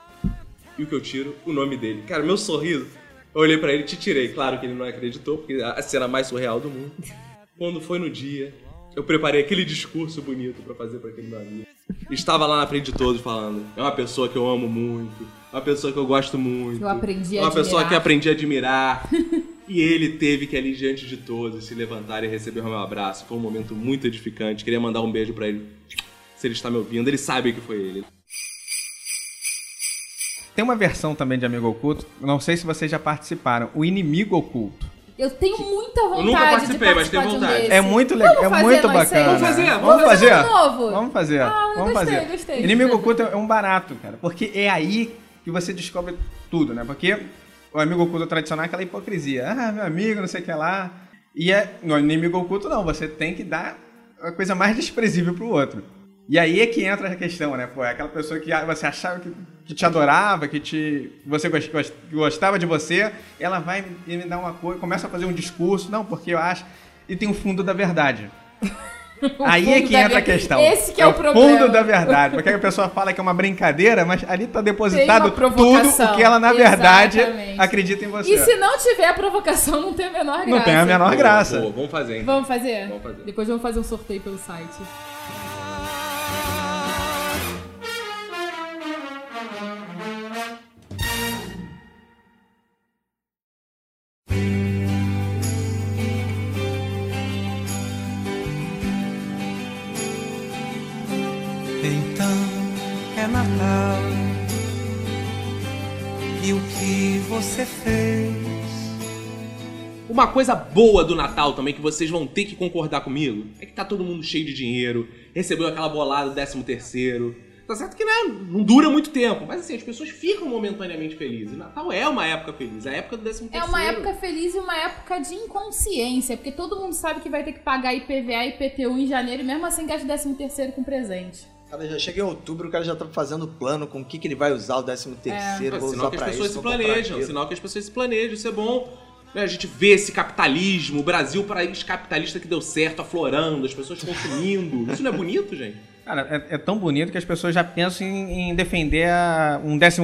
e o que eu tiro? O nome dele. Cara, meu sorriso. Eu olhei pra ele e te tirei. Claro que ele não acreditou, porque é a cena mais surreal do mundo. Quando foi no dia, eu preparei aquele discurso bonito pra fazer pra aquele meu amigo. Estava lá na frente de todos falando. É uma pessoa que eu amo muito. É uma pessoa que eu gosto muito. Eu aprendi a É uma pessoa que aprendi a admirar. [laughs] e ele teve que ali diante de todos se levantar e receber o meu abraço. Foi um momento muito edificante. Queria mandar um beijo pra ele. Se ele está me ouvindo, ele sabe que foi ele. Tem uma versão também de Amigo Oculto, não sei se vocês já participaram, o Inimigo Oculto. Eu tenho muita vontade nunca participei, de mas participar tenho de um vontade. desse. É muito legal, Vamos é fazer muito bacana. Vamos fazer, Vamos vamos fazer fazer. um novo? Vamos fazer. Ah, Vamos gostei, fazer. gostei. Inimigo Oculto é um barato, cara, porque é aí que você descobre tudo, né? Porque o amigo oculto tradicional é aquela hipocrisia. Ah, meu amigo, não sei o que lá. E é, no inimigo oculto não, você tem que dar a coisa mais desprezível pro outro. E aí é que entra a questão, né? Pô, é aquela pessoa que você achava que, que te adorava, que te você gos- gos- gostava de você, ela vai e me dar uma coisa, começa a fazer um discurso, não, porque eu acho, e tem o fundo da verdade. [laughs] O Aí é que entra a questão. Esse que é, o o problema. fundo da verdade. Porque a pessoa fala que é uma brincadeira, mas ali tá depositado tudo o que ela, na verdade, Exatamente. acredita em você. E se não tiver a provocação, não tem a menor graça. Não tem a menor Boa, graça. boa, vamos fazer, hein? Vamos fazer? Vamos fazer. Depois vamos fazer um sorteio pelo site. Então Uma coisa boa do Natal também, que vocês vão ter que concordar comigo, é que tá todo mundo cheio de dinheiro, recebeu aquela bolada do 13 terceiro. Tá certo que né, não dura muito tempo, mas assim, as pessoas ficam momentaneamente felizes. Natal é uma época feliz, é a época do 13 É terceiro. uma época feliz e uma época de inconsciência, porque todo mundo sabe que vai ter que pagar IPVA e IPTU em janeiro, e mesmo assim gasta o 13 terceiro com presente. Cara, já chega em outubro, o cara já tá fazendo plano com o que, que ele vai usar o 13 terceiro, É, vou sinal usar que as pessoas isso, se planejam, sinal que as pessoas se planejam, isso é bom. Né, A gente vê esse capitalismo, o Brasil, país capitalista que deu certo, aflorando, as pessoas consumindo. Isso não é bonito, gente? Cara, é, é tão bonito que as pessoas já pensam em, em defender a- um 14,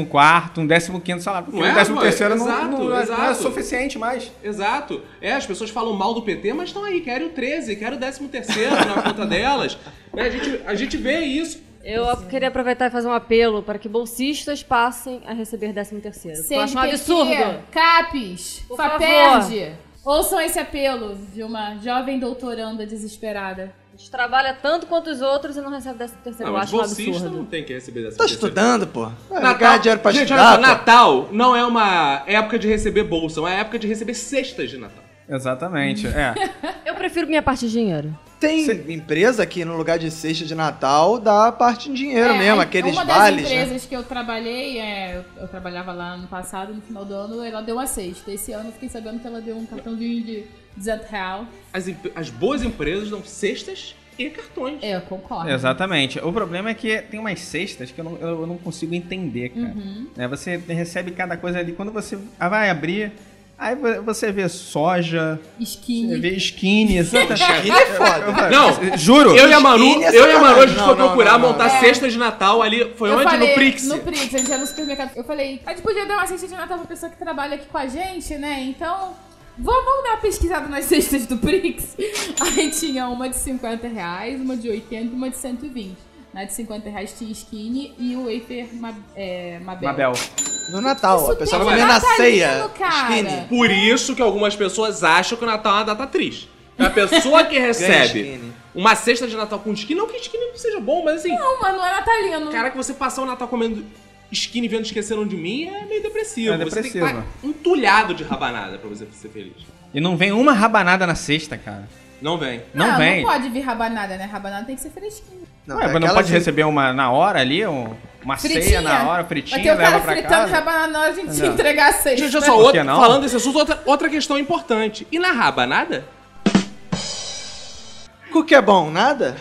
um 15 salário. Porque Não é, o 13 pô? terceiro não, Exato, não, é- não é exato. suficiente mais. Exato. É, as pessoas falam mal do PT, mas estão aí, querem o 13, querem o 13 terceiro na conta delas. Né, A, gente, a gente vê isso. Eu queria aproveitar e fazer um apelo para que bolsistas passem a receber 13 terceiro. Eu acho um absurdo. CAPES, Por FAPERJ. Ouçam esse apelo de uma jovem doutoranda desesperada. A gente trabalha tanto quanto os outros e não recebe 13 terceiro. Não, Eu mas acho um bolsista absurdo. não tem que receber 13 Tá terceiro. estudando, pô. Vai Natal, dinheiro pra gente, estudar, olha só. Natal não é uma época de receber bolsa, é uma época de receber cestas de Natal. Exatamente, é. [laughs] Eu prefiro minha parte de dinheiro. Tem empresa que no lugar de cesta de Natal dá parte em dinheiro É, mesmo, aqueles Uma das vales, né? empresas que eu trabalhei, é, eu, eu trabalhava lá no passado, no final do ano, ela deu uma cesta. Esse ano eu fiquei sabendo que ela deu um cartãozinho de 200 real. As, as boas empresas dão cestas e cartões. É, eu concordo. Exatamente. O problema é que tem umas cestas que eu não, eu não consigo entender, cara. Uhum. Né, você recebe cada coisa ali. Quando você vai abrir, aí vo- você vê soja, você Skinny. vê skinny, [laughs] exatamente. Skinny é foda. Não, Juro. eu e a Manu, Skinny é eu e a Manu, a gente sacanagem. foi Não, não, procurar não, não. montar É. cestas de Natal ali. Foi eu onde? falei, no Prix. No Prix, a gente ia no supermercado. Eu falei, a gente podia dar uma cesta de Natal pra pessoa que trabalha aqui com a gente, né? Então, vamos, vamos dar uma pesquisada nas cestas do Prix. [laughs] Aí tinha uma de 50 reais, uma de 80 e uma de 120. Na de 50 reais tinha skinny e o wafer ma é, Mabel. Mabel. No Natal, Isso a pessoa vai comer na ceia. cara. Skinny. Por isso que algumas pessoas acham que o Natal é uma data triste. A pessoa que [laughs] recebe uma cesta de Natal com skinny, não que skinny não seja bom, mas assim, Não, mas não é natalino. cara, que você passar o Natal comendo skinny vendo Esqueceram de Mim é meio depressivo. É Você tem que depressivo. estar entulhado de rabanada pra você ser feliz. E não vem uma rabanada na cesta, cara. Não vem. Não, vem. Não pode vir rabanada, né? Rabanada tem que ser fresquinho. Não, Ué, é mas não pode que- receber uma na hora ali, um- uma ceia na hora, Vai fritinha, ter leva pra casa. rabanada na hora de a gente Não. entregar a cesta. Gente, olha só, outra, não? falando desse assunto, outra, outra questão importante. E na rabanada? O que é bom? Nada?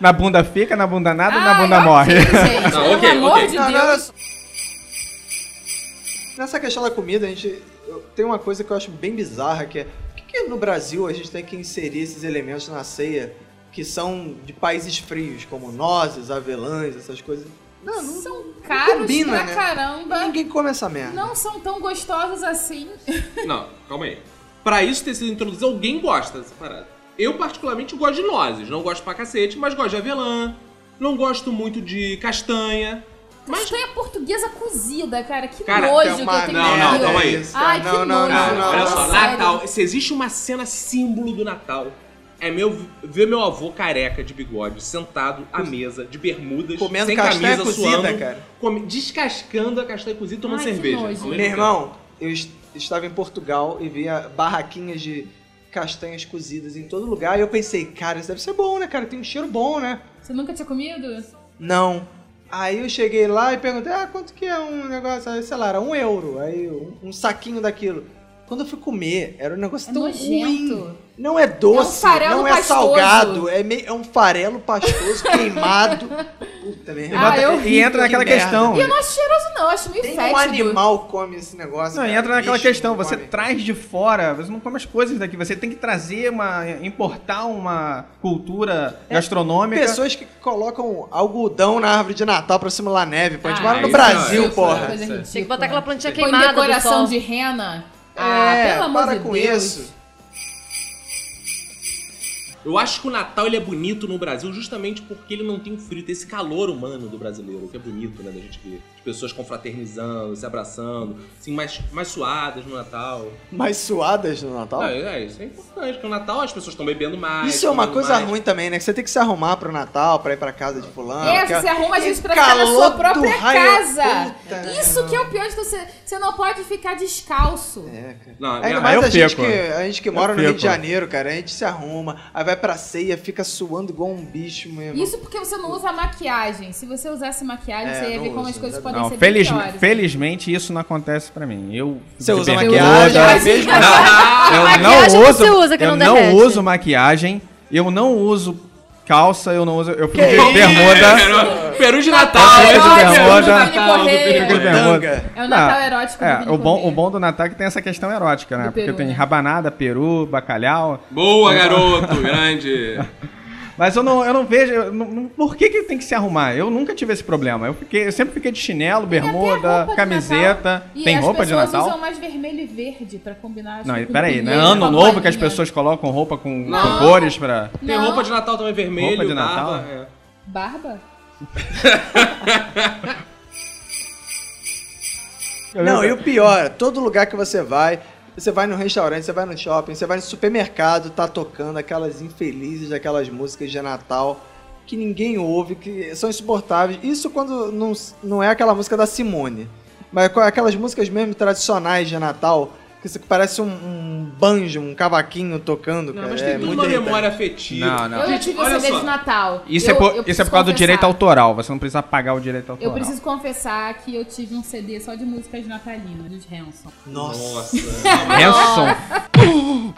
Na bunda fica, na bunda nada, na Ai, bunda morre. gente, [laughs] Não, pelo ok, amor ok. de Não, não, Deus. Nessa questão da comida, a gente eu- tem uma coisa que eu acho bem bizarra, que é por que, que no Brasil a gente tem que inserir esses elementos na ceia que são de países frios, como nozes, avelãs, essas coisas? Não, não, São caros combina, pra né? caramba. ninguém come essa merda. Não são tão gostosos assim. [laughs] Não, calma aí. Pra isso ter sido introduzido, alguém gosta dessa parada. Eu, particularmente, gosto de nozes. Não gosto pra cacete, mas gosto de avelã. Não gosto muito de castanha. Mas Castanha portuguesa cozida, cara. Que Cara, nojo Tem que uma eu tenho Não, não, calma aí. Ai, que não, não, nojo. não, Cara, não, olha não, só, não. Natal, se existe uma cena símbolo do Natal, é meu, ver meu avô careca de bigode, sentado à mesa, de bermudas, Comendo sem castanha camisa, cozida, suando, cara. come- descascando a castanha cozida e tomando Ai, cerveja. Meu tempo. irmão, eu est- estava em Portugal e via barraquinhas de castanhas cozidas em todo lugar e eu pensei, cara, isso deve ser bom, né, cara? Tem um cheiro bom, né? Você nunca tinha comido? Não. Aí eu cheguei lá e perguntei, ah, quanto que é um negócio? Aí, sei lá, era um euro. Aí um, um saquinho daquilo. Quando eu fui comer, era um negócio É tão nojento. ruim. Não é doce, É um não é pastoso. salgado, é, meio, é um farelo pastoso [laughs] queimado. Puta merda. Ah, eu e entra que naquela merda. questão. E eu não acho cheiroso, não. Eu acho meio Tem fétido. um animal que come esse negócio. Não, e cara. entra naquela questão, não você come. traz de fora, você não come as coisas daqui, você tem que trazer uma. importar uma cultura gastronômica. Pessoas que colocam algodão na árvore de Natal pra simular neve, pô. A gente Ah, mora no Brasil, isso porra. Coisa Tem que botar aquela plantinha queimada decoração sol. de rena. Ah, é, pelo amor para de com Deus. isso. Eu acho que o Natal ele é bonito no Brasil justamente porque ele não tem o frio, tem esse calor humano do brasileiro, que é bonito, né? Da gente ver pessoas confraternizando, se abraçando, assim, mais, mais suadas no Natal. Mais suadas no Natal? Ah, é, isso é importante, porque no Natal as pessoas estão bebendo mais. Isso é uma coisa mais. ruim também, né? Que você tem que se arrumar pro Natal, pra ir pra casa de fulano. É, você se arruma vezes pra ficar na sua própria raio- casa. Puta, Isso que é o pior de você. Você não pode ficar descalço. É, cara. Não, Ainda minha- mais eu a gente, que, a gente que mora no Rio de. Janeiro, cara. A gente se arruma, aí vai pra ceia, fica suando igual um bicho mesmo. Isso porque você não usa maquiagem. Se você usasse maquiagem, É, você ia não ver como as coisas é podem Não, ser feliz- piores. felizmente isso não acontece pra mim. Eu Você usa maquiagem, mesmo Eu Maquiagem [laughs] não uso, você usa, que eu não não uso maquiagem, eu não uso calça, eu não uso, eu fico de bermuda. Peru, Peru de Natal, Natal, é, bermuda. É o Natal Não, erótico É, o bom, o bom do Natal é que tem essa questão erótica, né? Do Porque peru, tem né? rabanada, peru, bacalhau. Boa, garoto, grande. [laughs] Mas eu não, eu não vejo. eu não- não- por que, que tem que se arrumar? Eu nunca tive esse problema. Eu, fiquei, eu sempre fiquei de chinelo, Tem até bermuda, roupa de camiseta. Natal. E Tem as roupa de pessoas Natal? usam mais vermelho e verde pra combinar. Não, tipo, peraí, com né? dinheiro, Ano com novo que as pessoas colocam roupa com, com Não. cores pra. Tem Não. roupa de Natal também vermelho, Roupa de barba, Natal? é. Barba? [laughs] Não, e o pior, todo lugar que você vai, você vai no restaurante, você vai no shopping, você vai no supermercado, tá tocando aquelas infelizes daquelas músicas de Natal que ninguém ouve, que são insuportáveis. Isso quando não, não é aquela música da Simone, mas aquelas músicas mesmo tradicionais de Natal, isso que parece um, um banjo, um cavaquinho tocando, Não, cara. mas é tem tudo muito uma irritante. memória afetiva. Não, não. Eu já Gente, tive olha CD só. de Natal. Isso, Eu- é por, eu isso é por causa do confessar. direito autoral. Você não precisa pagar o direito autoral. Eu preciso confessar que eu tive um CD só de músicas natalinas, dos Hanson. Nossa. Hanson. [laughs]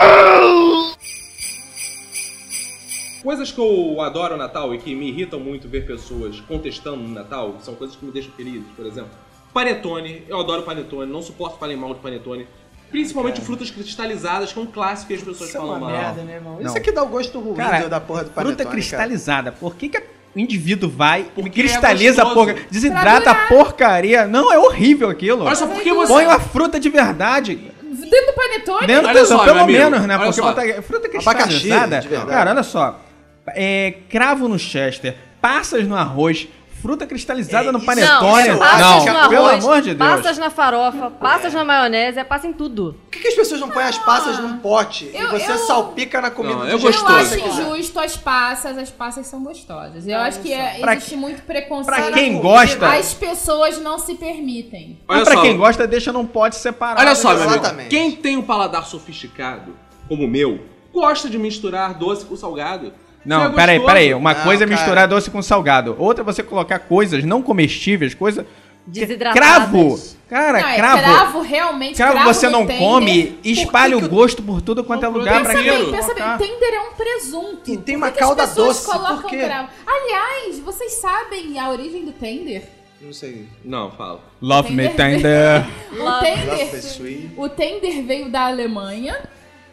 Coisas que eu adoro no Natal e que me irritam muito ver pessoas contestando no Natal, são coisas que me deixam felizes, por exemplo. Panetone, eu adoro panetone, não suporto falem mal de panetone. Principalmente frutas cristalizadas, que é um clássico que as pessoas Isso é falam uma mal. merda, né, irmão? Não. Isso aqui dá o gosto ruim Cara, da porra do panetone, Fruta cara. cristalizada. Por que, que o indivíduo vai Porque e cristaliza é a porca, desidrata a porcaria? Não, é horrível aquilo. Olha só, por que você... Põe uma fruta de verdade. Dentro do panetone? Dentro Olha do, só, pelo meu amigo, menos, né? olha Porque botar fruta Abacaxi, cristalizada. verdade. Cara, olha só. É, cravo no chester, passas no arroz, fruta cristalizada É, no panetone. Não, passas não, no pelo arroz, amor de Deus. passas na farofa, passas na maionese, é passa em tudo. Por que, que as pessoas não põem as passas num pote Eu- e você eu- salpica na comida Não, eu Eu gostoso. você acho injusto as passas, as passas são gostosas. Eu acho que é- Pra- existe muito preconceito. Pra quem gosta, As pessoas não se permitem. Olha mas pra só, quem gosta, deixa num pote separado. Olha só, meu amigo. Exatamente. Quem tem um paladar sofisticado, como o meu, gosta de misturar doce com salgado. Não, é peraí, peraí. Uma Não, coisa é cara. misturar doce com salgado. Outra é você colocar coisas não comestíveis, coisa. Desidratadas. Cravo! Cara, não, é cravo. cravo realmente. Cravo você no não tender, come e espalha o gosto por tudo quanto é lugar pra Pensa quê? bem, pensa bem, tender é um presunto. E tem Por uma as calda pessoas doce, colocam por quê? cravo? Aliás, vocês sabem a origem do tender? Não sei. Não, fala. Love me Tender. tender. [laughs] O tender, o tender veio da Alemanha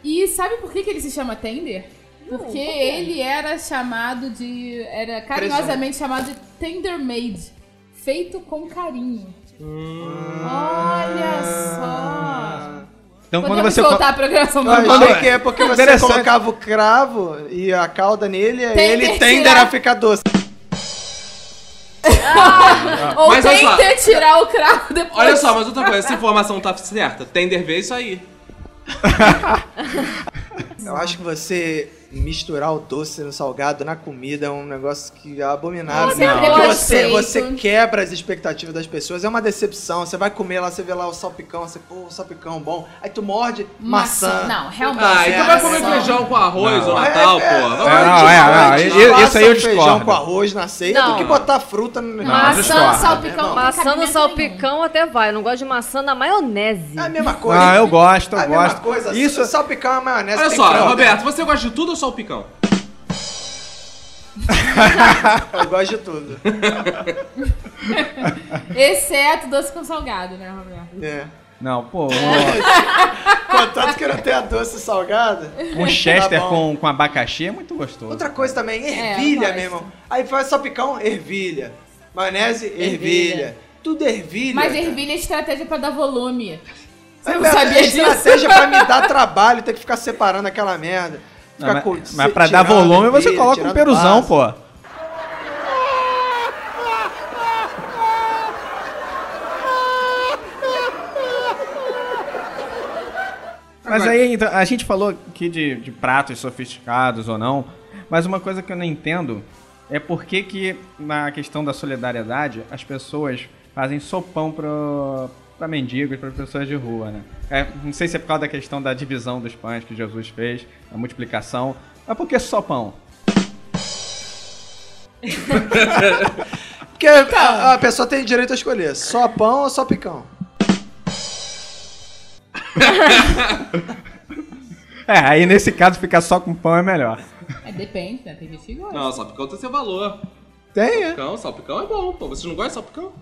e sabe por que, que ele se chama tender? Porque ele era chamado de. Era carinhosamente chamado de tender made. Feito com carinho. Olha só. Então quando você. co- voltar à programação Eu normal. achei que é porque você colocava o cravo e a calda nele, Tender ele tende tirar. a ficar doce. Ou Mas olha só. tender tirar o cravo depois. Olha só, mas outra coisa, essa informação tá certa. Tender vê isso aí. [laughs] Eu acho que você misturar o doce no salgado na comida é um negócio que é abominável. Você é Porque você, você quebra as expectativas das pessoas, é uma decepção. Você vai comer lá, você vê lá o salpicão, você, pô, salpicão bom. Aí tu morde maçã. Não, realmente. Ah, então vai comer maçã. feijão com arroz Não. no Natal, É, é, pô. é, É, não, é, não, antes, isso- aí eu um feijão discordo. com arroz na ceia Não. do que botar fruta no negócio. Maçã, discordo. salpicão. não Maçã no salpicão até vai. Eu não gosto de maçã na maionese. É a mesma coisa. Ah, eu gosto, eu É gosto. Isso. Salpicão é maionese. Olha só. Roberto, você gosta de tudo ou só o picão? Eu gosto de tudo. [laughs] Exceto doce com salgado, né, Roberto? É. Não, pô, um, [laughs] Contanto que não tenha doce salgado. um chester Tá com, com abacaxi é muito gostoso. Outra coisa também, É, ervilha, meu irmão. Aí faz salpicão, ervilha. Maionese, ervilha. Tudo ervilha. Mas cara. ervilha é estratégia pra dar volume. Você É não sabia é disso? estratégia pra me dar [laughs] trabalho, ter que ficar separando aquela merda. Ficar mas, com- mas pra dar volume você bebê, coloca um peruzão, pô. Mas Agora- aí, então, a gente falou aqui de, de pratos sofisticados ou não, mas uma coisa que eu não entendo é por que que na questão da solidariedade as pessoas fazem sopão pro, pra mendigos, para pessoas de rua, né? É, não sei se é por causa da questão da divisão dos pães que Jesus fez, a multiplicação, mas por que sopão? [laughs] Porque a, a pessoa tem direito a escolher só pão ou só picão. [laughs] É, aí nesse caso ficar só com pão é melhor. É, depende, né? Tem gente que gosta. Não, salpicão tem seu valor. Tem, é? Salpicão, salpicão é bom, pô. Vocês não gostam de salpicão?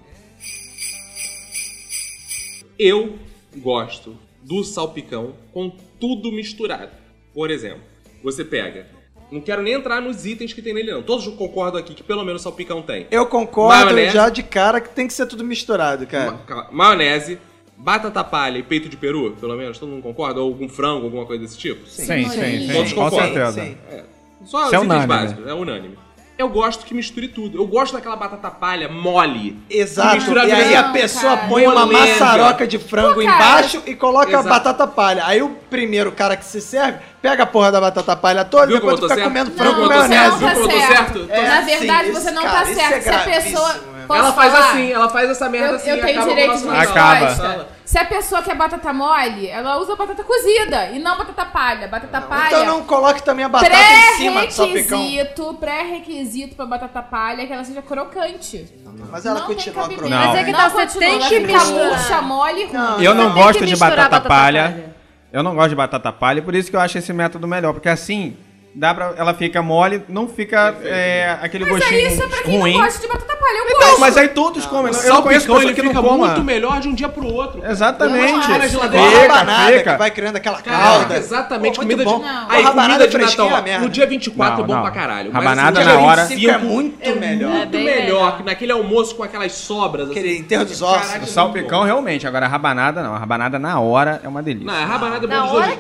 Eu gosto do salpicão com tudo misturado. Por exemplo, você pega. Não quero nem entrar nos itens que tem nele, não. Todos concordam aqui que pelo menos salpicão tem. Eu concordo Maionese. já de cara que tem que ser tudo misturado, cara. Ma- maionese, batata palha e peito de peru, pelo menos, todo mundo concorda? Ou algum frango, alguma coisa desse tipo? Sim, sim, sim, Todos com concordam. certeza. Sim. Só Isso é os itens unânime. básicos, é unânime. Eu gosto que misture tudo. Eu gosto daquela batata palha mole. Exato. E aí a pessoa cara. põe uma maçaroca de frango Pô, embaixo e coloca Exato. a batata palha. Aí o primeiro cara que se serve pega a porra da batata palha toda e Viu eu depois fica certo? comendo frango com maionese. certo? Viu como eu tô certo? É Na verdade, você não cara, tá isso é certo. Se a pessoa. ela faz assim, ela faz essa merda Eu, assim. eu tenho acaba direito de Acaba. Se a pessoa quer batata mole, ela usa batata cozida e não batata palha. Batata palha. Então não coloque também a batata em cima do salpicão. Pré-requisito, pra batata palha é que ela seja crocante. Mas ela não continua crocante. Mas é que Não tá, você continua, tem que misturar. murcha, mole e ruim. Não, Eu não Você gosto de batata, batata palha. palha. Eu não gosto de batata palha, por isso que eu acho esse método melhor, porque assim dá pra, ela fica mole, não fica é, aquele Mas gostinho aí isso é pra quem ruim. não gosta de batata palha. Eu Então, gosto. mas aí todos comem. O Eu não conheço salpicão pessoa ele que fica não coma. muito melhor de um dia pro outro. Exatamente. Não acho. geladeira. Uma Fica, rabanada que vai criando aquela calda. exatamente, Pô, comida bom. de. Não. Aí, comida de fresquinha Natal. é merda. No dia 24 Não, é bom não. pra caralho. Rabanada mas na no dia hora. 25 É muito melhor. Muito É melhor. melhor. que Naquele almoço com aquelas sobras. Aquele assim. enterro dos ossos. O salpicão, muito realmente. Agora, a rabanada não. A rabanada na hora é uma delícia. Não, a rabanada é bom dos?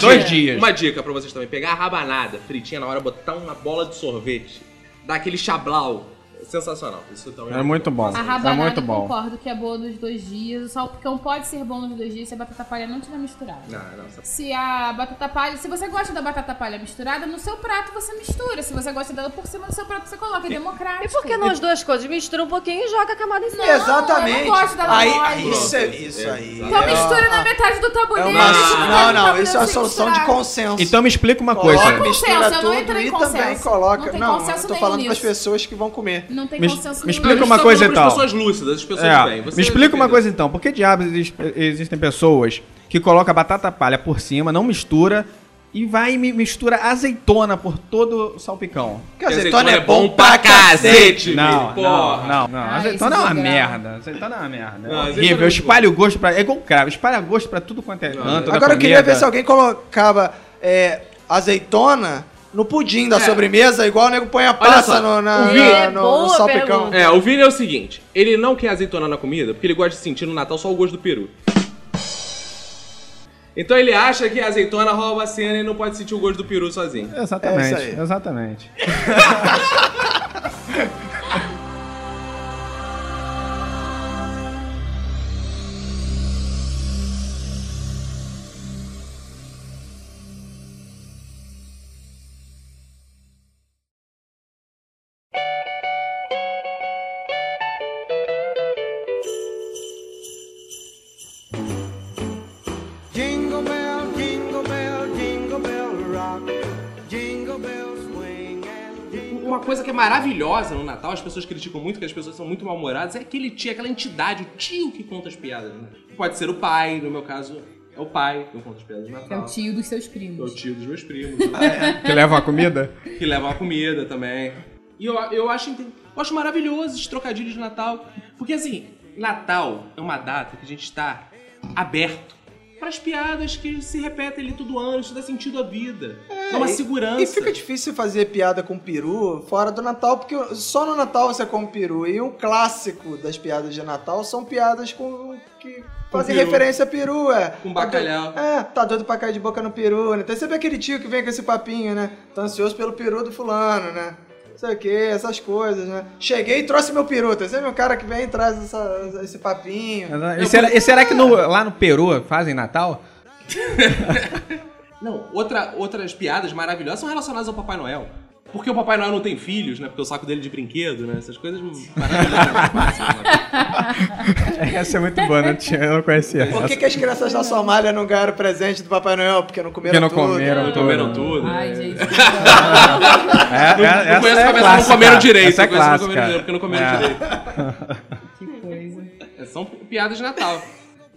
Dois dias. Uma dica pra vocês também. Pegar a rabanada fritinha na hora, botar uma bola de sorvete, dar aquele chablau. Sensacional. Isso também É muito bom. A É rabanada muito eu bom. concordo que é boa nos dois dias. O salpicão pode ser bom nos dois dias se a batata palha não tiver misturada. Não, não, Se a batata palha, se você gosta da batata palha misturada, no seu prato você mistura. Se você gosta dela por cima do seu prato, você coloca. É democrático. E por que não as duas coisas? Mistura um pouquinho e joga a camada em cima. Não, Exatamente. eu não gosto da aí, aí, isso, é, isso aí. Então é mistura uma- na metade do É tabuleiro. uma, deixa metade não, não, tabuleiro isso é uma solução de consenso. Então me explica uma Coloca, coisa. Consenso, mistura eu não tudo e também consenso. coloca. Não tem Não, consenso eu tô falando para as pessoas que vão comer. Não tem Me- consenso me explica uma coisa, então. pessoas lúcidas, as pessoas É, bem. Você me explica uma coisa então. Por que diabos exis- existem pessoas que colocam batata palha por cima, não mistura e vai e mi- mistura azeitona por todo o salpicão? Porque azeitona é bom pra cacete. Não, Billy, não, porra. não, não. Ah, azeitona é uma desgrama. merda. Azeitona é uma merda. Não, É azeitona é horrível. Eu espalho o gosto pra. É igual cravo, espalha gosto pra tudo quanto é canto. Agora eu queria ver se alguém colocava é, azeitona no pudim da É. sobremesa, igual o nego põe a passa só, no, na, o na- Vini- É, no, boa no salpicão. pergunta. É, o Vini é o seguinte: ele não quer azeitona na comida porque ele gosta de sentir no Natal só o gosto do peru. Então ele acha que a azeitona rouba a cena e não pode sentir o gosto do peru sozinho. Exatamente, É isso aí. exatamente. [laughs] maravilhosa no Natal, as pessoas criticam muito que as pessoas são muito mal-humoradas, é aquele tio, aquela entidade, o tio que conta as piadas. Né? Pode ser o pai, no meu caso, é o pai que conta as piadas É Natal. o tio dos seus É o primos. tio dos meus primos. [laughs] Que leva a comida? que levam a comida também. E eu, eu, acho, eu acho maravilhoso esses trocadilhos de Natal. Porque assim, Natal é uma data que a gente está aberto para as piadas que se repetem ali todo ano, isso dá sentido à vida. É, uma e- segurança. E fica difícil fazer piada com peru fora do Natal, porque só no Natal você come peru. E um clássico das piadas de Natal são piadas com que fazem peru. referência a peru, é. Com bacalhau. É, tá doido pra cair de boca no peru, né? Tem sempre aquele tio que vem com esse papinho, né? Tô ansioso pelo peru do fulano, né? Não sei o que, essas coisas, né? Cheguei e trouxe meu peru. Tem sempre um cara que vem e traz essa- esse papinho. E será, e será que no- lá no Peru fazem Natal? [laughs] Não, outra, outras piadas maravilhosas são relacionadas ao Papai Noel. Porque o Papai Noel não tem filhos, né? Porque o saco dele é de brinquedo, né? Essas coisas maravilhosas. [laughs] Essa é muito boa, né? Tinha- Eu não conhecia Por que, que as crianças da Somália não ganharam presente do Papai Noel? Porque não comeram Porque não tudo. comeram Não comeram tudo. Ai, né? gente. [laughs] É, Não, é, não conheço é a cabeça, não comeram direito. Essa é não não clássica. comeram porque não comeram É. direito. Que coisa. É, São piadas de Natal.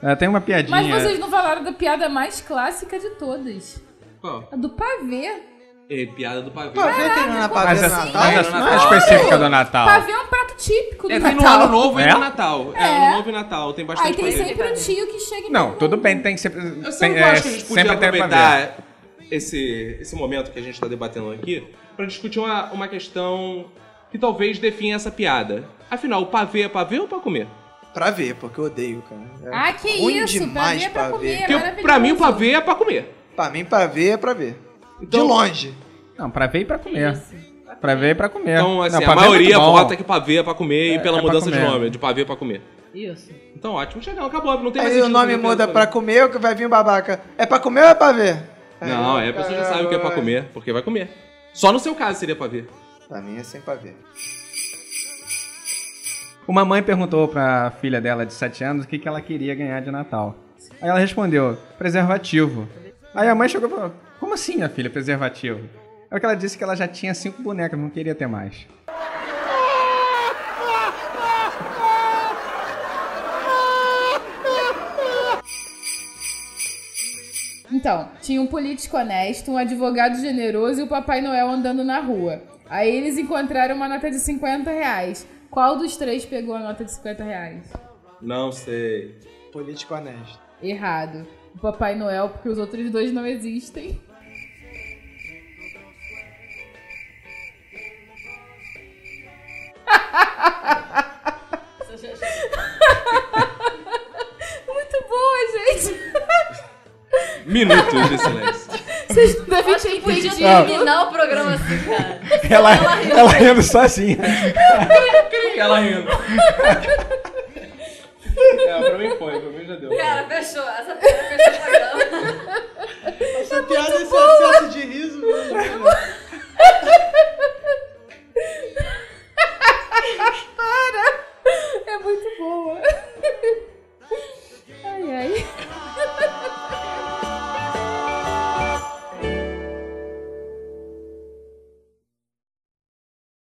É, tem uma piadinha. Mas vocês não falaram da piada mais clássica de todas. Qual? A do pavê. É, piada do pavê. Pavê tem pavê Mas do essa, Natal. mas É, essa no não é Natal. específica do Natal. Pavê é um prato típico do É, tem no Natal. Ano Novo e É? no Natal. É, É. Ano Novo e Natal. Tem bastante Aí tem pavê. sempre um tio que chega e Não, tudo bem, tem que sempre. Eu Tem, sempre é, acho que a gente podia tem pra aproveitar esse, esse momento que a gente está debatendo aqui para discutir uma, uma questão que talvez defina essa piada. Afinal, o pavê é pavê ou pra comer? Pra ver, porque eu odeio, cara. É Ah, que ruim isso, demais pavê é pra pra comer. ver. É Porque maravilhoso. pra mim o pavê é pra comer. Pra mim, pra ver é pra ver. Então- De longe. Não, pra ver e pra comer. Pra ver e pra comer. Então, assim, Não, a pra ver é maioria bom. vota que pavê é pra comer É, e pela é pra mudança de nome, de pavê pra comer. Isso. Então, ótimo. Chegou, acabou. Não tem mais Aí o sentido nome muda pra comer ou que vai vir babaca? É pra comer ou é pra ver? Não, é a pessoa já sabe o que é pra comer, porque vai comer. Só no seu caso seria pra ver. Pra mim é sem pra ver. Uma mãe perguntou pra filha dela de 7 anos o que, que ela queria ganhar de Natal. Aí ela respondeu, preservativo. Aí a mãe chegou e falou, como assim, minha filha, preservativo? É que ela disse que ela já tinha cinco bonecas, não queria ter mais. Então, tinha um político honesto, um advogado generoso e o Papai Noel andando na rua. Aí eles encontraram uma nota de 50 reais. Qual dos três pegou a nota de 50 reais? Não sei. Político honesto. Errado. O Papai Noel, porque os outros dois não existem. Muito boa, gente. Minutos de silêncio. Vocês não devem ter que terminar o programa assim, cara. Ela, ela, rindo. ela rindo sozinha. ela rindo. É, pra mim foi, pra mim já deu. Cara, fechou. Essa piada fechou o programa. Tá é piada, esse boa. de riso, mano. [laughs] Para! É muito boa. Ai, ai.